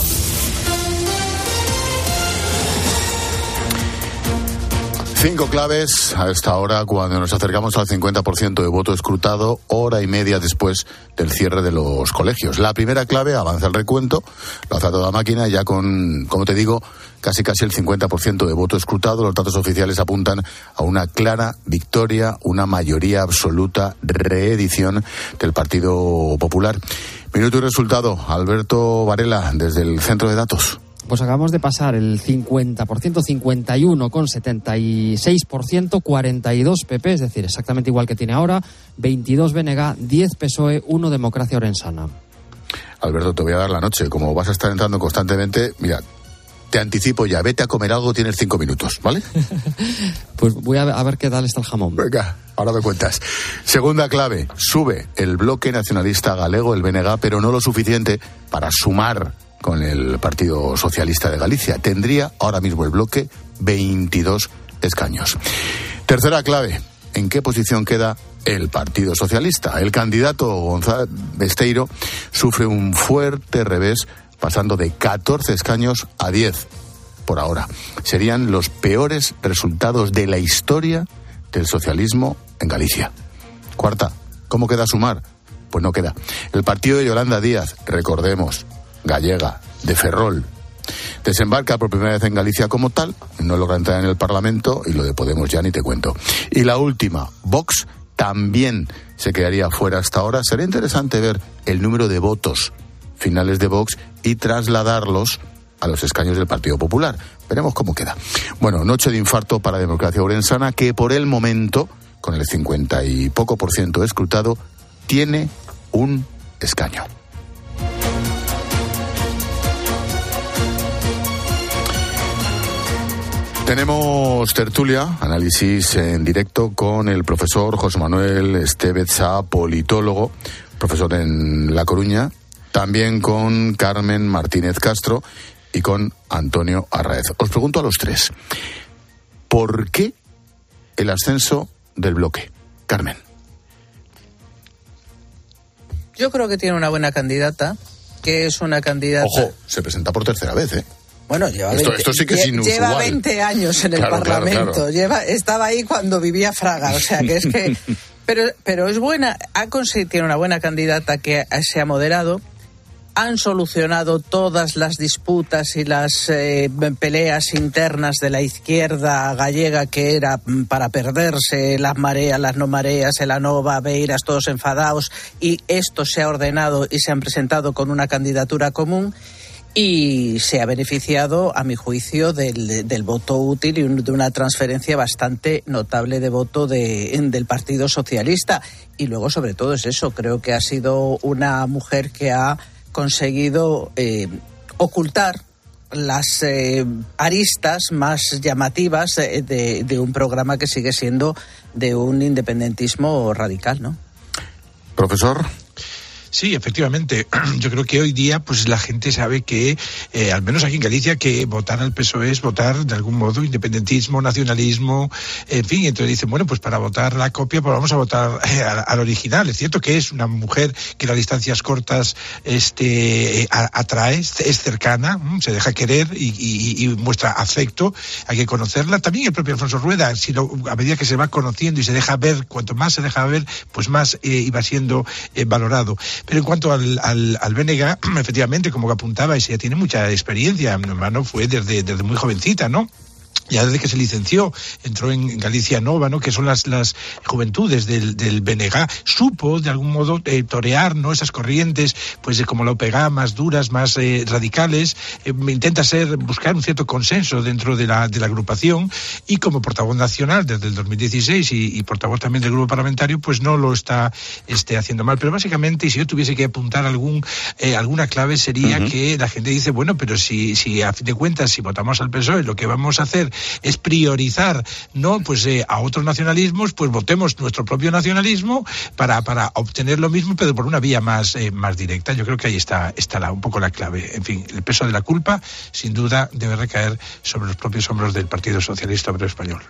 Cinco claves a esta hora cuando nos acercamos al 50% de voto escrutado, hora y media después del cierre de los colegios. La primera clave, avanza el recuento, lo hace toda máquina, ya con, como te digo, casi casi el 50% de voto escrutado. Los datos oficiales apuntan a una clara victoria, una mayoría absoluta reedición del Partido Popular. Minuto y resultado, Alberto Varela, desde el centro de datos. Pues acabamos de pasar el 50%, 51 con 76%, 42 PP, es decir, exactamente igual que tiene ahora, 22 BNG, 10 PSOE, 1 Democracia Orensana. Alberto, te voy a dar la noche. Como vas a estar entrando constantemente, mira, te anticipo ya, vete a comer algo, tienes cinco minutos, ¿vale? (laughs) pues voy a ver, a ver qué tal está el jamón. Venga, ahora me cuentas. Segunda clave, sube el bloque nacionalista galego, el BNG, pero no lo suficiente para sumar con el Partido Socialista de Galicia. Tendría ahora mismo el bloque 22 escaños. Tercera clave, ¿en qué posición queda el Partido Socialista? El candidato González Besteiro sufre un fuerte revés pasando de 14 escaños a 10 por ahora. Serían los peores resultados de la historia del socialismo en Galicia. Cuarta, ¿cómo queda sumar? Pues no queda. El partido de Yolanda Díaz, recordemos, gallega, de Ferrol. Desembarca por primera vez en Galicia como tal, no logra entrar en el Parlamento y lo de Podemos ya ni te cuento. Y la última, Vox también se quedaría fuera hasta ahora. Sería interesante ver el número de votos finales de Vox y trasladarlos a los escaños del Partido Popular. Veremos cómo queda. Bueno, noche de infarto para Democracia Orensana, que por el momento, con el 50 y poco por ciento escrutado, tiene un escaño. Tenemos tertulia, análisis en directo con el profesor José Manuel Estevez politólogo, profesor en La Coruña, también con Carmen Martínez Castro y con Antonio Arraez. Os pregunto a los tres, ¿por qué el ascenso del bloque? Carmen. Yo creo que tiene una buena candidata, que es una candidata... Ojo, se presenta por tercera vez, ¿eh? Bueno, lleva, esto, 20, sí que es lleva 20 años en el Parlamento. Lleva, estaba ahí cuando vivía Fraga. O sea, que es que. (laughs) Pero, pero es buena. Ha conseguido, tiene una buena candidata que se ha moderado. Han solucionado todas las disputas y las eh, peleas internas de la izquierda gallega que era para perderse, las mareas, las no mareas, el ANOVA, Beiras, todos enfadados. Y esto se ha ordenado y se han presentado con una candidatura común y se ha beneficiado, a mi juicio, del, del voto útil y de una transferencia bastante notable de voto de, del Partido Socialista. Y luego, sobre todo, es eso. Creo que ha sido una mujer que ha conseguido eh, ocultar las eh, aristas más llamativas de, de, de un programa que sigue siendo de un independentismo radical, ¿no? Profesor. Sí, efectivamente. (clears throat) Yo creo que hoy día pues la gente sabe que, eh, al menos aquí en Galicia, que votar al PSOE es votar de algún modo independentismo, nacionalismo, en fin. Entonces dicen, bueno, pues para votar la copia, pues vamos a votar eh, al, al, original. Es cierto que es una mujer que las distancias cortas este, atrae, es cercana, mm, se deja querer y, y, y, muestra afecto. Hay que conocerla. También el propio Alfonso Rueda, si a medida que se va conociendo y se deja ver, cuanto más se deja ver, pues más eh, iba siendo valorado. Pero en cuanto al, al, al (clears throat) efectivamente, como que apuntaba, ya tiene mucha experiencia, mi hermano fue desde, desde muy jovencita, ¿no? Ya desde que se licenció, entró en Galicia Nova, ¿no? que son las, las juventudes del, del BNG, supo de algún modo eh, torear ¿no? esas corrientes, pues como la OPEGA, más duras, más eh, radicales, eh, intenta ser, buscar un cierto consenso dentro de la, de la agrupación y como portavoz nacional desde el 2016 y, y portavoz también del grupo parlamentario, pues no lo está este, haciendo mal. Pero básicamente, y si yo tuviese que apuntar algún, eh, alguna clave, sería que la gente dice, bueno, pero si, si a fin de cuentas, si votamos al PSOE, lo que vamos a hacer es priorizar no pues eh, a otros nacionalismos, pues votemos nuestro propio nacionalismo para, para obtener lo mismo, pero por una vía más, eh, más directa. Yo creo que ahí está, está la, un poco la clave. En fin, el peso de la culpa, sin duda, debe recaer sobre los propios hombros del Partido Socialista Obrero Español.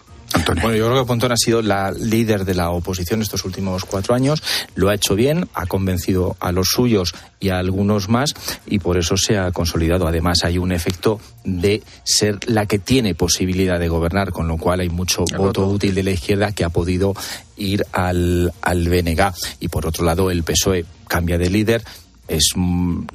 Bueno, yo creo que Pontón ha sido la líder de la oposición estos últimos cuatro años, lo ha hecho bien, ha convencido a los suyos y a algunos más y por eso se ha consolidado. Además, hay un efecto de ser la que tiene posibilidad de gobernar, con lo cual hay mucho voto útil de la izquierda que ha podido ir al, al BNG. Y por otro lado, el PSOE cambia de líder, es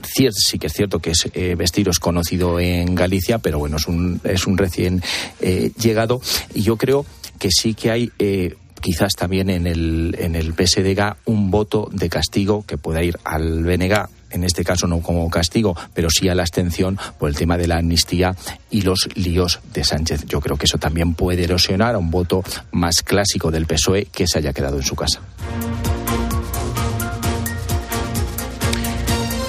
cierto, sí que es cierto que es, eh, conocido en Galicia, pero bueno, es un, es un recién eh, llegado. Y yo creo que sí que hay eh, quizás también en el, en el PSDG un voto de castigo que pueda ir al BNG, en este caso no como castigo, pero sí a la abstención por el tema de la amnistía y los líos de Sánchez. Yo creo que eso también puede erosionar a un voto más clásico del PSOE que se haya quedado en su casa.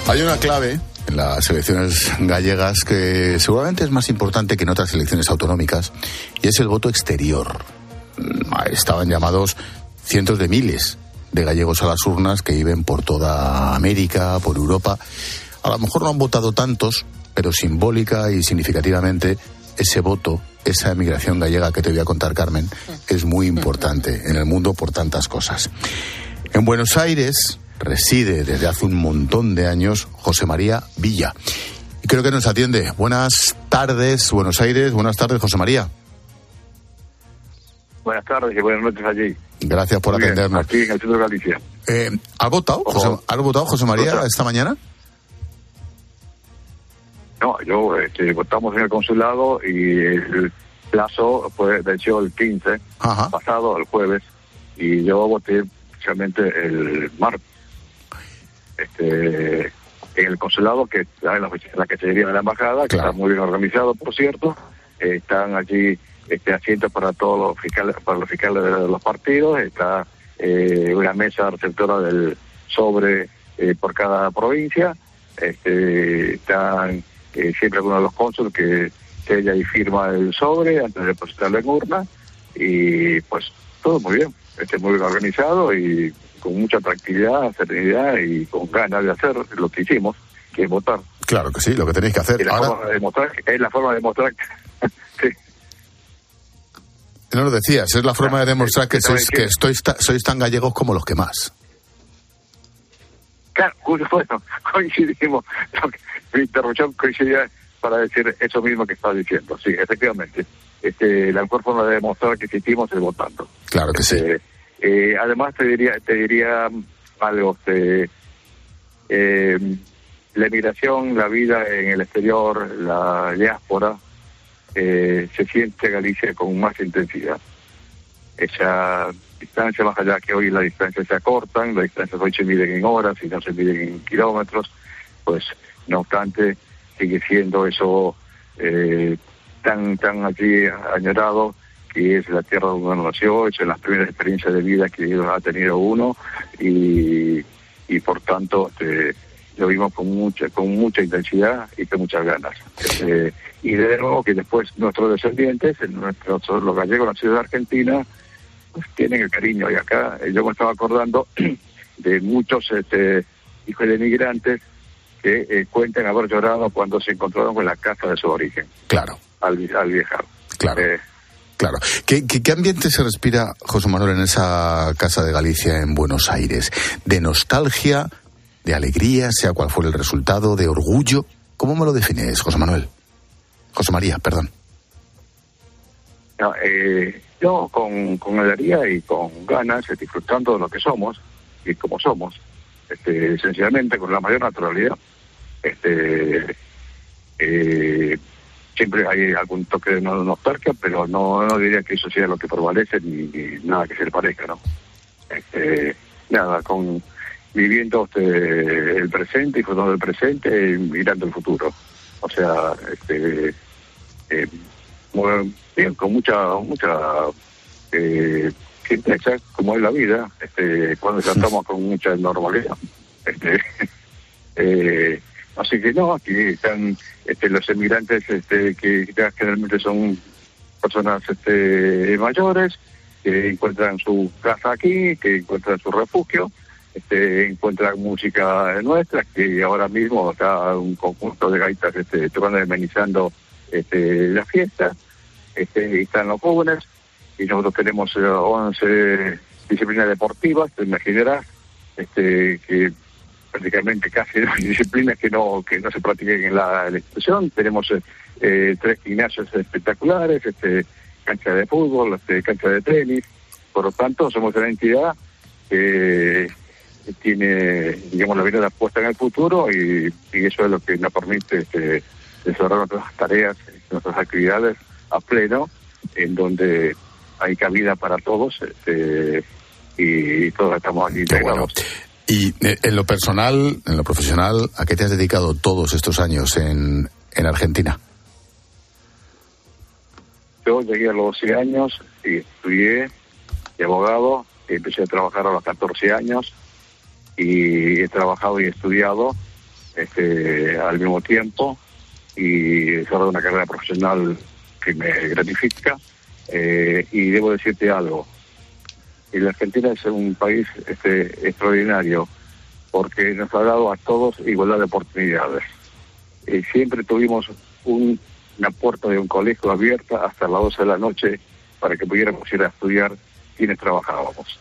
Hay una clave en las elecciones gallegas que seguramente es más importante que en otras elecciones autonómicas y es el voto exterior. Mm, Estaban llamados cientos de miles de gallegos a las urnas que viven por toda América, por Europa. A lo mejor no han votado tantos, pero simbólica y significativamente ese voto, esa emigración gallega que te voy a contar, Carmen, es muy importante en el mundo por tantas cosas. En Buenos Aires, reside desde hace un montón de años José María Villa. Y creo que nos atiende. Buenas tardes, Buenos Aires. Buenas tardes, José María. Buenas tardes y buenas noches allí. Gracias por Muy bien, atendernos. Aquí en el centro de Galicia. Eh, ¿Has votado, José, ¿has votado, José María, esta mañana? No, yo este, votamos en el consulado y el plazo fue venció el 15 pasado, el jueves, y yo voté especialmente el martes. Este, en el consulado, que está en la, en la de la embajada, que está muy bien organizado, por cierto. Eh, están allí este, asientos para todos los fiscales, para los fiscales de los partidos. Está eh, una mesa receptora del sobre eh, por cada provincia. Este, están eh, siempre uno de los cónsules que sella y firma el sobre antes de depositarlo en urna. Y pues todo muy bien. Este, muy bien organizado y con mucha tranquilidad, serenidad y con ganas de hacer lo que hicimos, que es votar. Claro que sí, lo que tenéis que hacer. Es la, Ahora, forma de demostrar, es la forma de demostrar que (laughs) no lo decías, es la forma de demostrar que sois, que estois sois tan gallegos como los que más. Claro, (laughs) bueno, coincidimos. Mi interrupción coincidía para decir eso mismo que estaba diciendo. Sí, efectivamente. Este, la mejor forma de demostrar que existimos es votando. Claro que sí. Eh, además te diría, te diría algo. este, eh, la emigración, la vida en el exterior, la diáspora, eh, se siente Galicia con más intensidad. Esa distancia más allá que hoy las distancias se acortan, las distancias hoy se miden en horas y no se miden en kilómetros, pues no obstante sigue siendo eso eh, tan tan allí añorado que es la tierra donde uno nació, es las primeras experiencias de vida que ha tenido uno y, y por tanto este, lo vimos con mucha con mucha intensidad y con muchas ganas. Eh, y de nuevo que después nuestros descendientes, nuestros los gallegos nacidos en Argentina, pues tienen el cariño. Y acá eh, yo me estaba acordando (clears throat) de muchos este, hijos de inmigrantes que eh, cuentan haber llorado cuando se encontraron con la casa de su origen. Claro. Al, al viajar. Claro. Claro. ¿Qué, ambiente se respira, José Manuel, en esa casa de Galicia en Buenos Aires? ¿De nostalgia, de alegría, sea cual fuera el resultado, de orgullo? ¿Cómo me lo defines, José Manuel? José María, perdón. No, eh, yo con, alegría y con ganas, eh, disfrutando de lo que somos y como somos, este, sencillamente con la mayor naturalidad. Este, eh, siempre hay algún toque de nostalgia, pero no, no diría que eso sea lo que prevalece ni, nada que se le parezca, ¿no? Este, nada, con viviendo este, el presente, y disfrutando del presente y mirando el futuro. O sea, este, eh, bien, con mucha, mucha eh, como es la vida, este, cuando ya (laughs) estamos con mucha normalidad. Este, (laughs) eh, así que no, aquí están este, los emigrantes este, que generalmente son personas este, mayores, que encuentran su casa aquí, que encuentran su refugio, este, encuentran música nuestra, que ahora mismo está un conjunto de gaitas este, tocando amenizando este, la fiesta, este, están los jóvenes, y nosotros tenemos 11 eh, disciplinas deportivas, te imaginarás, este, que prácticamente casi (laughs) disciplinas que no que no se practiquen en la, institución. Tenemos eh, eh, tres gimnasios espectaculares, este, cancha de fútbol, este, cancha de tenis. Por lo tanto, somos una entidad que tiene, digamos, la vida puesta en el futuro y, eso es lo que nos permite este, desarrollar nuestras tareas, nuestras actividades a pleno, en donde hay cabida para todos este, y todos estamos aquí integrados. Y eh, en lo personal, en lo profesional, ¿a qué te has dedicado todos estos años en, en Argentina? Yo llegué a los 12 años y estudié de abogado, empecé a trabajar a los 14 años y he trabajado y estudiado este, al mismo tiempo y he desarrollado una carrera profesional que me gratifica eh, y debo decirte algo, y la Argentina es un país este, extraordinario porque nos ha dado a todos igualdad de oportunidades. Y siempre tuvimos un, una puerta de un colegio abierta hasta las 12 de la noche para que pudiéramos ir a estudiar quienes trabajábamos.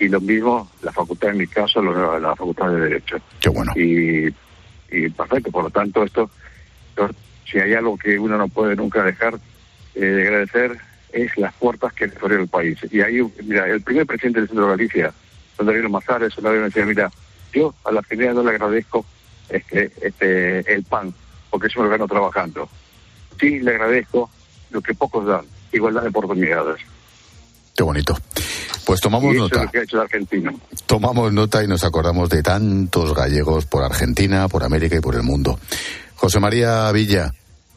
Y lo mismo la facultad, en mi caso, la, facultad de Derecho. Qué bueno. Y, y perfecto, por lo tanto, esto, si hay algo que uno no puede nunca dejar eh, de agradecer, es las puertas que abrió el país. Y ahí, mira, el primer presidente del Centro de Galicia, don Darío Mazares, una vez me decía, mira, yo a la Argentina no le agradezco este, este, el pan, porque yo me lo gano trabajando. Sí le agradezco lo que pocos dan, igualdad de oportunidades. Qué bonito. Pues tomamos nota. Tomamos nota y nos acordamos de tantos gallegos por Argentina, por América y por el mundo. José María Villa,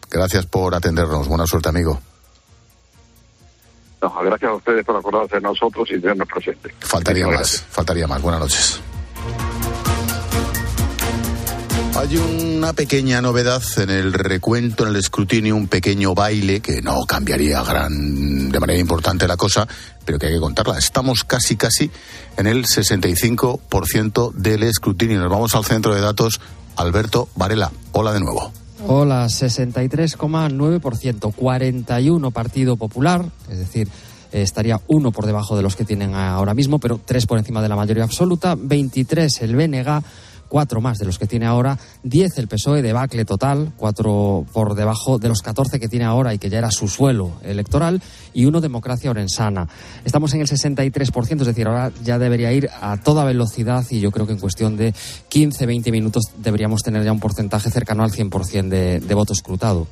gracias por atendernos. Buena suerte, amigo. No, gracias a ustedes por acordarse de nosotros y tenernos presentes. Faltaría más, faltaría más. Buenas noches. Hay una pequeña novedad en el recuento, en el escrutinio, un pequeño baile que no cambiaría gran, de manera importante la cosa, pero que hay que contarla. Estamos casi, casi en el 65% del escrutinio. Nos vamos al centro de datos. Alberto Varela, hola de nuevo. Hola, 63,9%, 41 Partido Popular, es decir, estaría uno por debajo de los que tienen ahora mismo, pero tres por encima de la mayoría absoluta, 23 el BNG, cuatro más de los que tiene ahora, diez el PSOE, debacle total, cuatro por debajo de los 14 que tiene ahora y que ya era su suelo electoral, y uno Democracia Orensana. Estamos en el 63%, es decir, ahora ya debería ir a toda velocidad y yo creo que en cuestión de 15, 20 minutos deberíamos tener ya un porcentaje cercano al 100% de, de voto escrutado.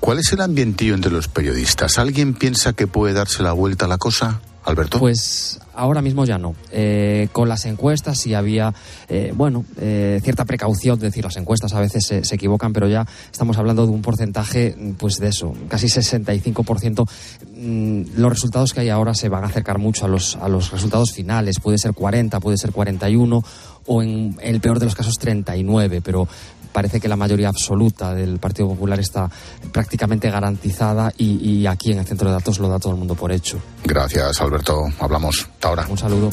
¿Cuál es el ambientillo entre los periodistas? ¿Alguien piensa que puede darse la vuelta a la cosa? Alberto. Pues ahora mismo ya no. Eh, con las encuestas sí había, eh, bueno, eh, cierta precaución, es decir, las encuestas a veces se, equivocan, pero ya estamos hablando de un porcentaje, pues de eso, casi 65%. Mm, los resultados que hay ahora se van a acercar mucho a los, a los resultados finales. Puede ser 40, puede ser 41 o en el peor de los casos 39, pero parece que la mayoría absoluta del Partido Popular está prácticamente garantizada y, aquí en el centro de datos lo da todo el mundo por hecho. Gracias, Alberto. Hablamos. Hasta ahora. Un saludo.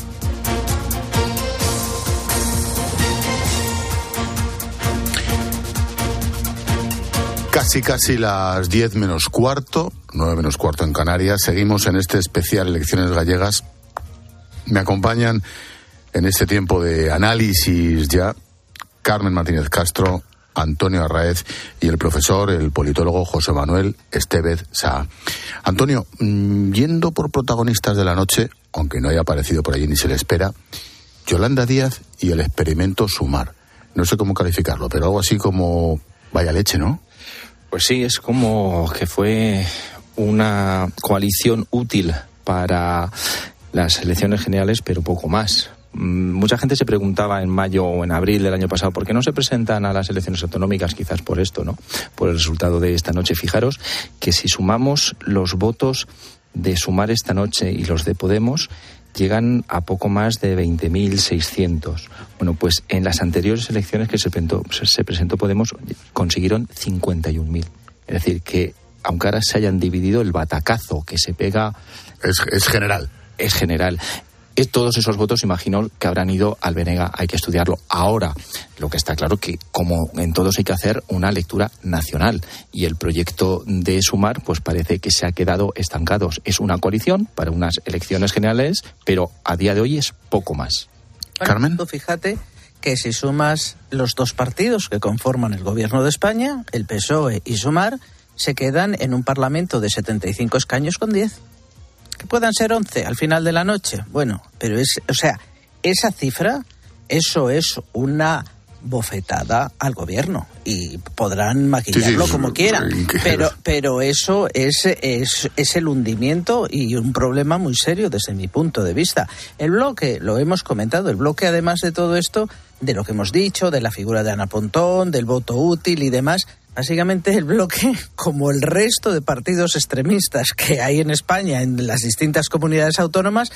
Casi, casi las 10 menos cuarto, 9 menos cuarto en Canarias. Seguimos en este especial Elecciones Gallegas. Me acompañan en este tiempo de análisis ya Carmen Martínez Castro, Antonio Arraez y el profesor, el politólogo José Manuel Estevez Sá. Antonio, mm, yendo por protagonistas de la noche, aunque no haya aparecido por allí ni se le espera, Yolanda Díaz y el experimento Sumar. No sé cómo calificarlo, pero algo así como vaya leche, ¿no? Pues sí, es como que fue una coalición útil para las elecciones generales, pero poco más. Mm, mucha gente se preguntaba en mayo o en abril del año pasado por qué no se presentan a las elecciones autonómicas, quizás por esto, ¿no? Por el resultado de esta noche. Fijaros que si sumamos los votos de sumar esta noche y los de Podemos, llegan a poco más de 20.600. Bueno, pues en las anteriores elecciones que se presentó, se presentó Podemos consiguieron 51.000. Es decir, que aunque ahora se hayan dividido, el batacazo que se pega... Es, es general. Es general todos esos votos, imagino, que habrán ido al Venega. Hay que estudiarlo. Ahora, lo que está claro que, como en todos, hay que hacer una lectura nacional. Y el proyecto de Sumar, pues parece que se ha quedado estancado. Es una coalición para unas elecciones generales, pero a día de hoy es poco más. Carmen. Tú fíjate que si sumas los dos partidos que conforman el gobierno de España, el PSOE y Sumar, se quedan en un parlamento de 75 escaños con 10 que puedan ser 11 al final de la noche. Bueno, pero es, o sea, esa cifra, eso es una bofetada al gobierno y podrán maquillarlo como quieran. pero pero eso es, es, es el hundimiento y un problema muy serio desde mi punto de vista. El bloque lo hemos comentado el bloque además de todo esto de lo que hemos dicho de la figura de Ana Pontón del voto útil y demás Básicamente el bloque, (laughs) como el resto de partidos extremistas que hay en España, en las distintas comunidades autónomas,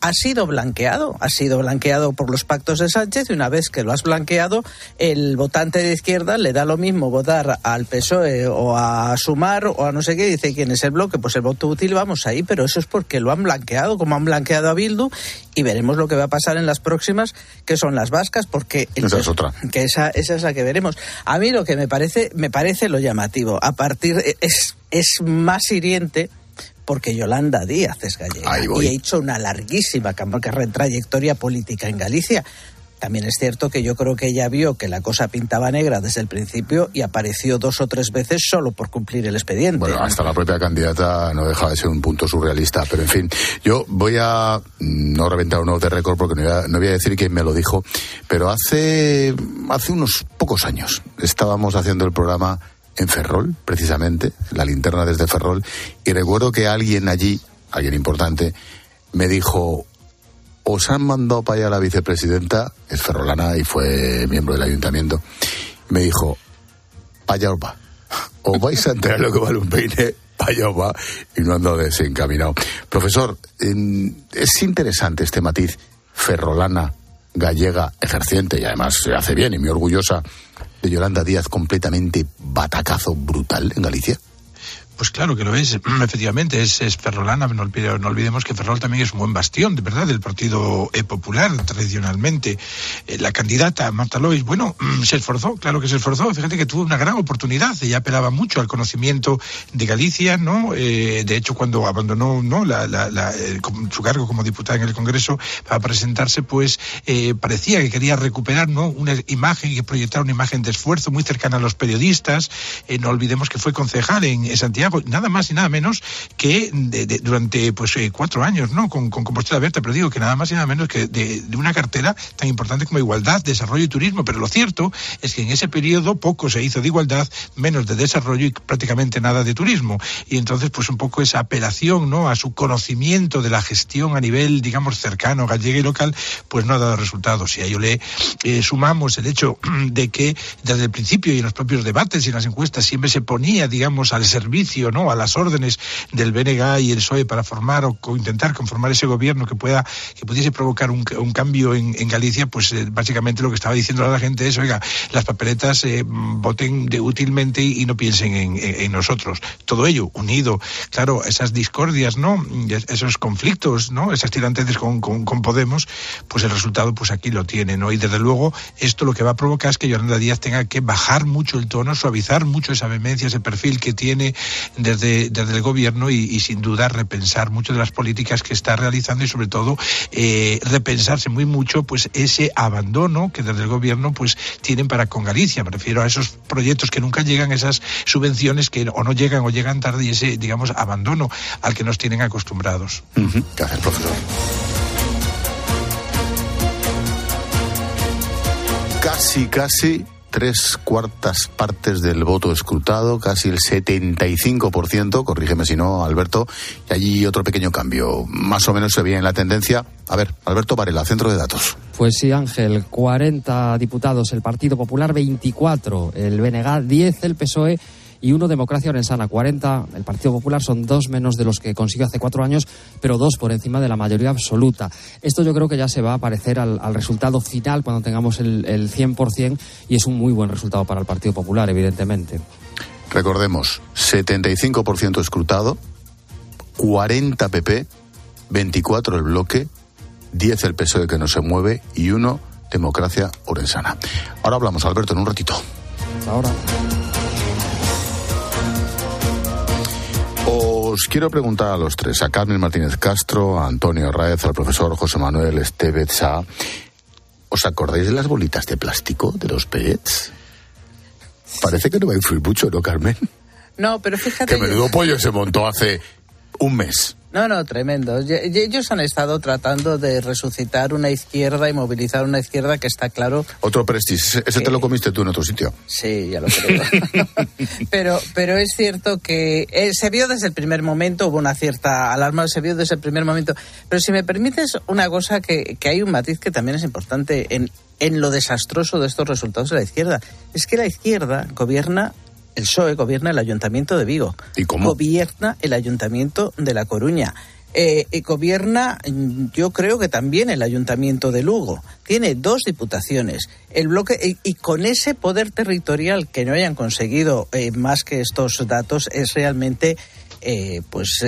ha sido blanqueado, ha sido blanqueado por los pactos de Sánchez y una vez que lo has blanqueado, el votante de izquierda le da lo mismo votar al PSOE o a Sumar o a no sé qué, dice quién es el bloque, pues el voto útil vamos ahí, pero eso es porque lo han blanqueado, como han blanqueado a Bildu y veremos lo que va a pasar en las próximas, que son las vascas, porque esa es otra. Que esa, esa es la que veremos. A mí lo que me parece, me parece lo llamativo, a partir es, es más hiriente porque Yolanda Díaz es gallega y ha hecho una larguísima trayectoria política en Galicia. También es cierto que yo creo que ella vio que la cosa pintaba negra desde el principio y apareció dos o tres veces solo por cumplir el expediente. Bueno, hasta la propia candidata no deja de ser un punto surrealista, pero en fin, yo voy a mm, no reventar un de récord porque no voy, a, no voy a decir quién me lo dijo, pero hace, hace unos pocos años estábamos haciendo el programa en Ferrol, precisamente, la linterna desde Ferrol, y recuerdo que alguien allí, alguien importante, me dijo, os han mandado para allá la vicepresidenta, es ferrolana y fue miembro del ayuntamiento, me dijo, para allá os va, os vais a enterar lo que vale un peine, allá va, y no ando desencaminado. Profesor, es interesante este matiz, ferrolana, gallega, ejerciente, y además se hace bien y muy orgullosa de Yolanda Díaz completamente batacazo brutal en Galicia? Pues claro que lo es, (clears throat) efectivamente, es, es Ferrolana, no, olvidemos que Ferrol también es un buen bastión, de verdad, del Partido eh, Popular, tradicionalmente. Eh, la candidata Marta Lois, bueno, (clears throat) se esforzó, claro que se esforzó, fíjate que tuvo una gran oportunidad, ella apelaba mucho al conocimiento de Galicia, ¿no? Eh, de hecho, cuando abandonó ¿no? su cargo como diputada en el Congreso para presentarse, pues parecía que quería recuperar ¿no? una imagen y proyectar una imagen de esfuerzo muy cercana a los periodistas. no olvidemos que fue concejal en Santiago nada más y nada menos que durante pues eh, cuatro años, ¿no? Con, con Compostela Abierta, pero digo que nada más y nada menos que de, una cartera tan importante como igualdad, desarrollo y turismo. Pero lo cierto es que en ese periodo poco se hizo de igualdad, menos de desarrollo y prácticamente nada de turismo. Y entonces, pues un poco esa apelación, ¿no? A su conocimiento de la gestión a nivel, digamos, cercano, gallega y local, pues no ha dado resultados. Y a ello le eh, sumamos el hecho (clears throat) de que desde el principio y en los propios debates y en las encuestas siempre se ponía, digamos, al servicio ¿no? a las órdenes del BNG y el PSOE para formar o, intentar conformar ese gobierno que pueda que pudiese provocar un, cambio en, Galicia, pues eh, básicamente lo que estaba diciendo a la gente es, oiga, las papeletas eh, voten útilmente y, no piensen en, nosotros. Todo ello unido, claro, esas discordias, ¿no? Esos conflictos, ¿no? Esas tirantes con, con, Podemos, pues el resultado, pues aquí lo tiene, ¿no? Y desde luego, esto lo que va a provocar es que Yolanda Díaz tenga que bajar mucho el tono, suavizar mucho esa vehemencia, ese perfil que tiene desde, desde el gobierno y, sin duda repensar muchas de las políticas que está realizando y sobre todo eh, repensarse muy mucho pues ese abandono que desde el gobierno pues tienen para con Galicia. Me refiero a esos proyectos que nunca llegan, esas subvenciones que o no llegan o llegan tarde y ese, digamos, abandono al que nos tienen acostumbrados. Gracias, profesor. casi, casi tres cuartas partes del voto escrutado, casi el 75%, corrígeme si no, Alberto, y allí otro pequeño cambio. Más o menos se veía en la tendencia. A ver, Alberto Varela, centro de datos. Pues sí, Ángel, 40 diputados el Partido Popular, 24 el BNG, 10 el PSOE y uno Democracia Orensana, 40. El Partido Popular son dos menos de los que consiguió hace cuatro años, pero dos por encima de la mayoría absoluta. Esto yo creo que ya se va a aparecer al, resultado final cuando tengamos el, el 100% y es un muy buen resultado para el Partido Popular, evidentemente. Recordemos, 75% escrutado, 40 PP, 24 el bloque, 10 el PSOE que no se mueve y uno Democracia Orensana. Ahora hablamos, Alberto, en un ratito. Ahora. Os quiero preguntar a los tres, a Carmen Martínez Castro, a Antonio Raez, al profesor José Manuel Estevez ¿Os acordáis de las bolitas de plástico de los PETs? Parece que no va a influir mucho, ¿no, Carmen? No, pero fíjate. Que menudo pollo se montó hace un mes. No, no, tremendo. Ellos han estado tratando de resucitar una izquierda y movilizar una izquierda que está claro. Otro prestige. Ese te lo comiste tú en otro sitio. Sí, ya lo creo. (laughs) pero, pero es cierto que eh, se vio desde el primer momento, hubo una cierta alarma, se vio desde el primer momento. Pero si me permites una cosa que, que hay un matiz que también es importante en, en lo desastroso de estos resultados de la izquierda. Es que la izquierda gobierna el PSOE gobierna el Ayuntamiento de Vigo. ¿Y cómo? Gobierna el Ayuntamiento de La Coruña. Eh, y gobierna, yo creo que también el Ayuntamiento de Lugo. Tiene dos diputaciones. El bloque y, con ese poder territorial que no hayan conseguido eh, más que estos datos es realmente eh, pues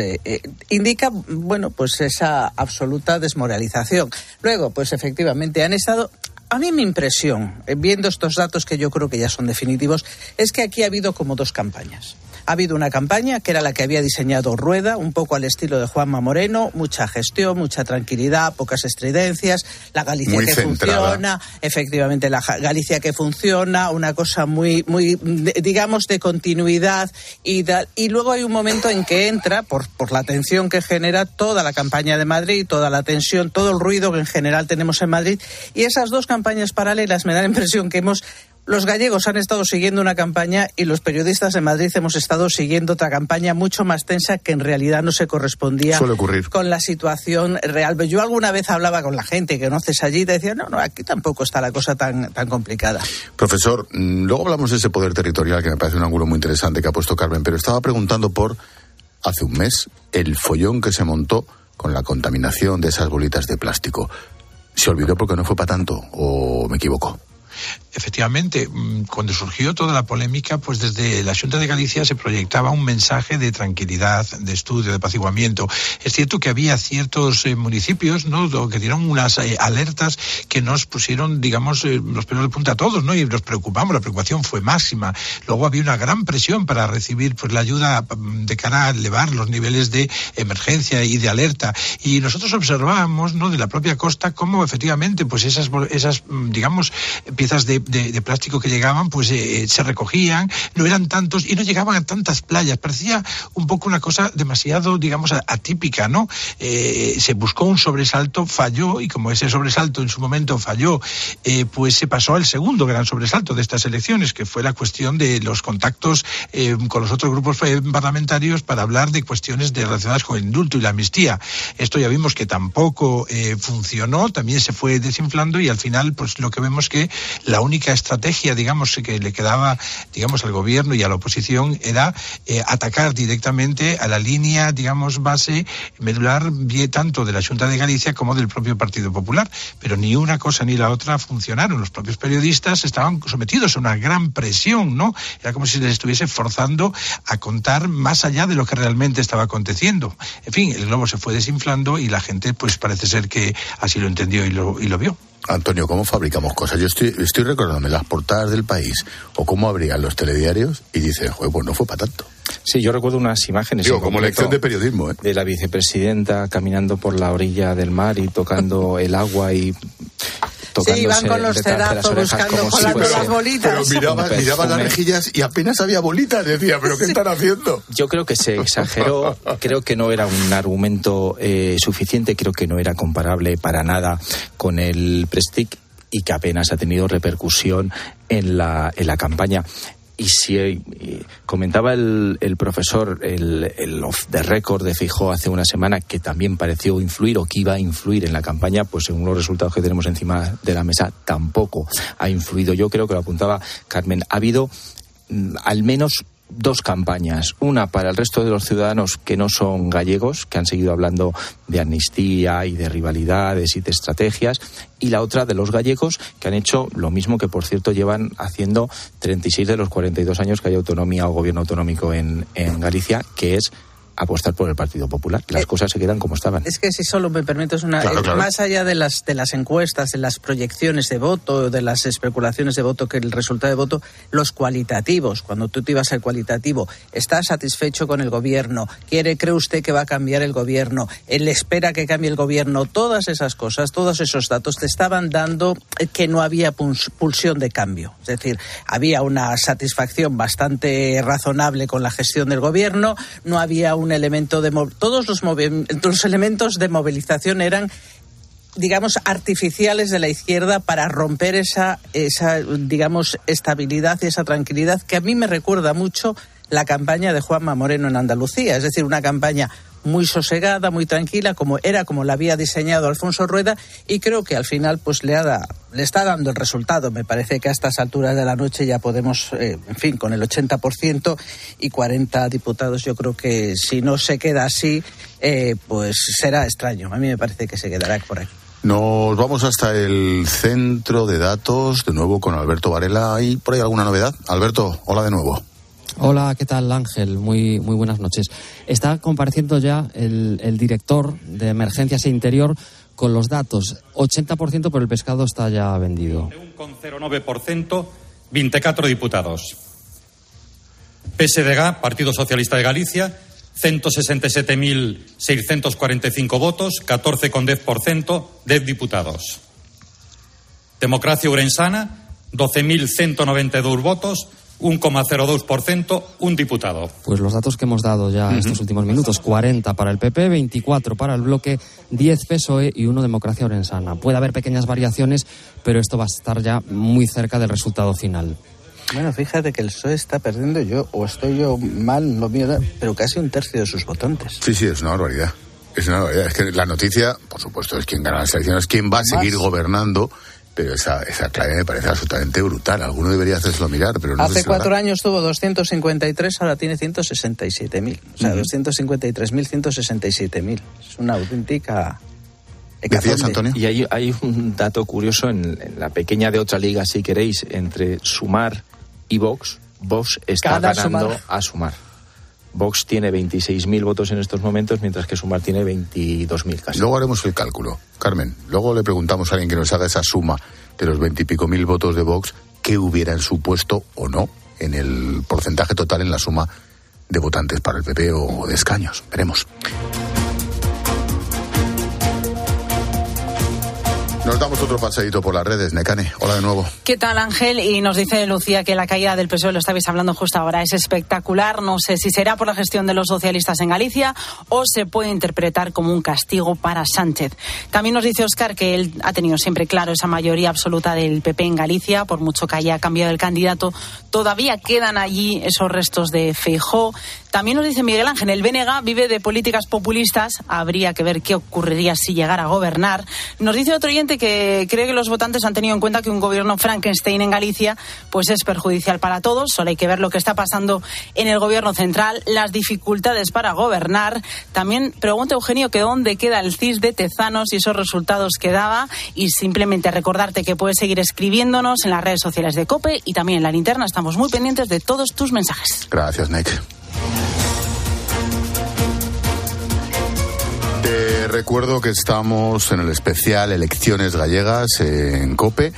indica bueno pues esa absoluta desmoralización. Luego, pues efectivamente han estado a mí mi impresión, eh, viendo estos datos que yo creo que ya son definitivos, es que aquí ha habido como dos campañas. Ha habido una campaña que era la que había diseñado Rueda, un poco al estilo de Juanma Moreno, mucha gestión, mucha tranquilidad, pocas estridencias, la Galicia que funciona, efectivamente la Galicia que funciona, una cosa muy, muy, digamos, de continuidad y, y luego hay un momento en que entra, por, por la tensión que genera toda la campaña de Madrid, toda la tensión, todo el ruido que en general tenemos en Madrid y esas dos campañas paralelas me da la impresión que hemos los gallegos han estado siguiendo una campaña y los periodistas de Madrid hemos estado siguiendo otra campaña mucho más tensa que en realidad no se correspondía con la situación real. Yo alguna vez hablaba con la gente que conoces allí y te decía, no, no, aquí tampoco está la cosa tan, tan complicada. Profesor, mm, luego hablamos de ese poder territorial que me parece un ángulo muy interesante que ha puesto Carmen, pero estaba preguntando por, hace un mes, el follón que se montó con la contaminación de esas bolitas de plástico. ¿Se olvidó porque no fue para tanto o me equivoco? Efectivamente, mm, cuando surgió toda la polémica, pues desde la Junta de Galicia se proyectaba un mensaje de tranquilidad, de estudio, de apaciguamiento. Es cierto que había ciertos eh, municipios, ¿no?, que dieron unas eh, alertas que nos pusieron, digamos, eh, los pelos de punta a todos, ¿no? Y nos preocupamos, la preocupación fue máxima. Luego había una gran presión para recibir, pues, la ayuda mm, de cara a elevar los niveles de emergencia y de alerta. Y nosotros observábamos, ¿no?, de la propia costa cómo efectivamente, pues, esas, esas mm, digamos, piezas de de, plástico que llegaban, pues eh, se recogían, no eran tantos y no llegaban a tantas playas. Parecía un poco una cosa demasiado, digamos, atípica, ¿no? Eh, se buscó un sobresalto, falló y como ese sobresalto en su momento falló, eh, pues se pasó al segundo gran sobresalto de estas elecciones, que fue la cuestión de los contactos con los otros grupos parlamentarios para hablar de cuestiones relacionadas con el indulto y la amnistía. Esto ya vimos que tampoco funcionó, también se fue desinflando y al final, pues lo que vemos que la única estrategia, digamos, que le quedaba, digamos, al gobierno y a la oposición era eh, atacar directamente a la línea, digamos, base medular, tanto de la Junta de Galicia como del propio Partido Popular. Pero ni una cosa ni la otra funcionaron. Los propios periodistas estaban sometidos a una gran presión, ¿no? Era como si les estuviese forzando a contar más allá de lo que realmente estaba aconteciendo. En fin, el globo se fue desinflando y la gente, pues parece ser que así lo entendió y lo, y lo vio. Antonio, ¿cómo fabricamos cosas? Yo estoy, estoy recordándome las portadas del país o cómo abrían los telediarios y dice, joder, pues no fue para tanto. Sí, yo recuerdo unas imágenes. Digo, como lección de periodismo, ¿eh? De la vicepresidenta caminando por la orilla del mar y tocando el agua y Sí, iban con los cedazos buscando las bolitas. Pero miraba, las rejillas y apenas había bolitas. Decía, ¿pero qué están haciendo? Yo creo que se exageró. (laughs) creo que no era un argumento eh, suficiente. Creo que no era comparable para nada con el Prestige y que apenas ha tenido repercusión en la, en la campaña. Y si eh, comentaba el, el profesor el, el, off the record de Fijó hace una semana que también pareció influir o que iba a influir en la campaña, pues según los resultados que tenemos encima de la mesa tampoco ha influido. Yo creo que lo apuntaba Carmen. Ha habido mm, al menos dos campañas. Una para el resto de los ciudadanos que no son gallegos, que han seguido hablando de amnistía y de rivalidades y de estrategias. Y la otra de los gallegos, que han hecho lo mismo que, por cierto, llevan haciendo 36 de los 42 años que hay autonomía o gobierno autonómico en, en Galicia, que es apostar por el Partido Popular. Las eh, cosas se quedan como estaban. Es que si solo me permites una... Claro, claro. Más allá de las, de las encuestas, de las proyecciones de voto, de las especulaciones de voto, que el resultado de voto, los cualitativos, cuando tú te ibas al cualitativo, ¿está satisfecho con el gobierno? ¿Quiere, cree usted que va a cambiar el gobierno? ¿Él espera que cambie el gobierno? Todas esas cosas, todos esos datos te estaban dando que no había pulsión de cambio. Es decir, había una satisfacción bastante razonable con la gestión del gobierno, no había elemento de todos los, los elementos de movilización eran digamos artificiales de la izquierda para romper esa esa digamos estabilidad y esa tranquilidad que a mí me recuerda mucho la campaña de Juanma Moreno en Andalucía, es decir, una campaña muy sosegada, muy tranquila, como era como la había diseñado Alfonso Rueda, y creo que al final pues le, ha le está dando el resultado. Me parece que a estas alturas de la noche ya podemos, eh, en fin, con el 80% y 40 diputados, yo creo que si no se queda así, eh, pues será extraño. A mí me parece que se quedará por aquí. Nos vamos hasta el centro de datos, de nuevo con Alberto Varela. ¿Hay por ahí alguna novedad? Alberto, hola de nuevo. Hola, ¿qué tal Ángel? Muy, muy buenas noches. Está compareciendo ya el, director de Emergencias e Interior con los datos. 80% pero el pescado está ya vendido. Un 1,09%, 24 diputados. PSDG, Partido Socialista de Galicia, 167.645 votos, 14,10%, 10 diputados. Democracia Urensana, 12.192 votos, 1,02%, un diputado. Pues los datos que hemos dado ya en estos últimos minutos, 40 para el PP, 24 para el bloque, 10 PSOE y 1 Democracia Orensana. Puede haber pequeñas variaciones, pero esto va a estar ya muy cerca del resultado final. Bueno, fíjate que el PSOE está perdiendo yo, o estoy yo mal, lo mío, pero casi un tercio de sus votantes. Sí, sí, es una barbaridad. Es una barbaridad. Es que la noticia, por supuesto, es quién gana las elecciones, quién va a seguir gobernando pero esa, esa clave me parece absolutamente brutal. Alguno debería hacérselo mirar, pero no Hace cuatro años tuvo 253, ahora tiene 167.000. O sea, uh -huh. 253.000, 167.000. Es una auténtica... ¿Decías, Antonio? Y hay, hay un dato curioso en, en, la pequeña de otra liga, si queréis, entre Sumar y Vox. Vox está Cada ganando sumar. a Sumar. Vox tiene 26.000 votos en estos momentos, mientras que Sumar tiene 22.000 casi. Luego haremos el cálculo, Carmen. Luego le preguntamos a alguien que nos haga esa suma de los 20 y pico mil votos de Vox, qué hubieran supuesto o no en el porcentaje total en la suma de votantes para el PP o de escaños. Veremos. Nos damos otro paseíto por las redes, Necane. Hola de nuevo. ¿Qué tal, Ángel? Y nos dice Lucía que la caída del PSOE, lo estabais hablando justo ahora, es espectacular. No sé si será por la gestión de los socialistas en Galicia o se puede interpretar como un castigo para Sánchez. También nos dice Oscar que él ha tenido siempre claro esa mayoría absoluta del PP en Galicia, por mucho que haya cambiado el candidato. Todavía quedan allí esos restos de Feijó. También nos dice Miguel Ángel, el BNG vive de políticas populistas. Habría que ver qué ocurriría si llegara a gobernar. Nos dice otro oyente que cree que los votantes han tenido en cuenta que un gobierno Frankenstein en Galicia pues es perjudicial para todos. Solo hay que ver lo que está pasando en el gobierno central, las dificultades para gobernar. También pregunta Eugenio que dónde queda el CIS de Tezanos y esos resultados que daba. Y simplemente recordarte que puedes seguir escribiéndonos en las redes sociales de COPE y también en la linterna. Estamos muy pendientes de todos tus mensajes. Gracias, Nick. Recuerdo que estamos en el especial Elecciones Gallegas en COPE.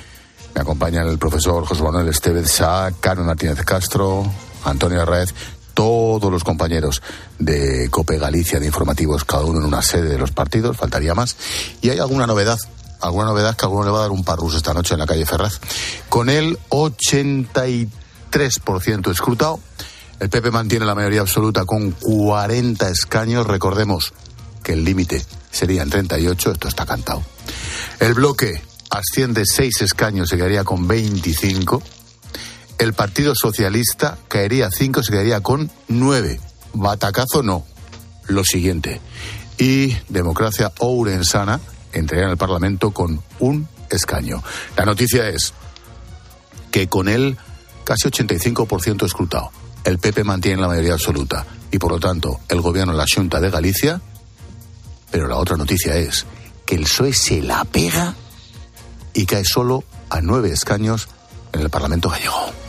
Me acompañan el profesor José Manuel Estevez Sá, Carmen Martínez Castro, Antonio Red, todos los compañeros de COPE Galicia de informativos, cada uno en una sede de los partidos, faltaría más. Y hay alguna novedad, alguna novedad que alguno le va a dar un parrus esta noche en la calle Ferraz. Con el 83% escrutado, el PP mantiene la mayoría absoluta con 40 escaños. Recordemos que el límite sería en 38, esto está cantado. El bloque asciende seis escaños, se quedaría con 25. El Partido Socialista caería cinco, se quedaría con nueve. Batacazo no. Lo siguiente. Y Democracia Ourensana entraría en el Parlamento con un escaño. La noticia es que con él casi 85% escrutado. El PP mantiene la mayoría absoluta y por lo tanto el gobierno la Junta de Galicia. Pero la otra noticia es que el PSOE se la pega y cae solo a nueve escaños en el Parlamento gallego.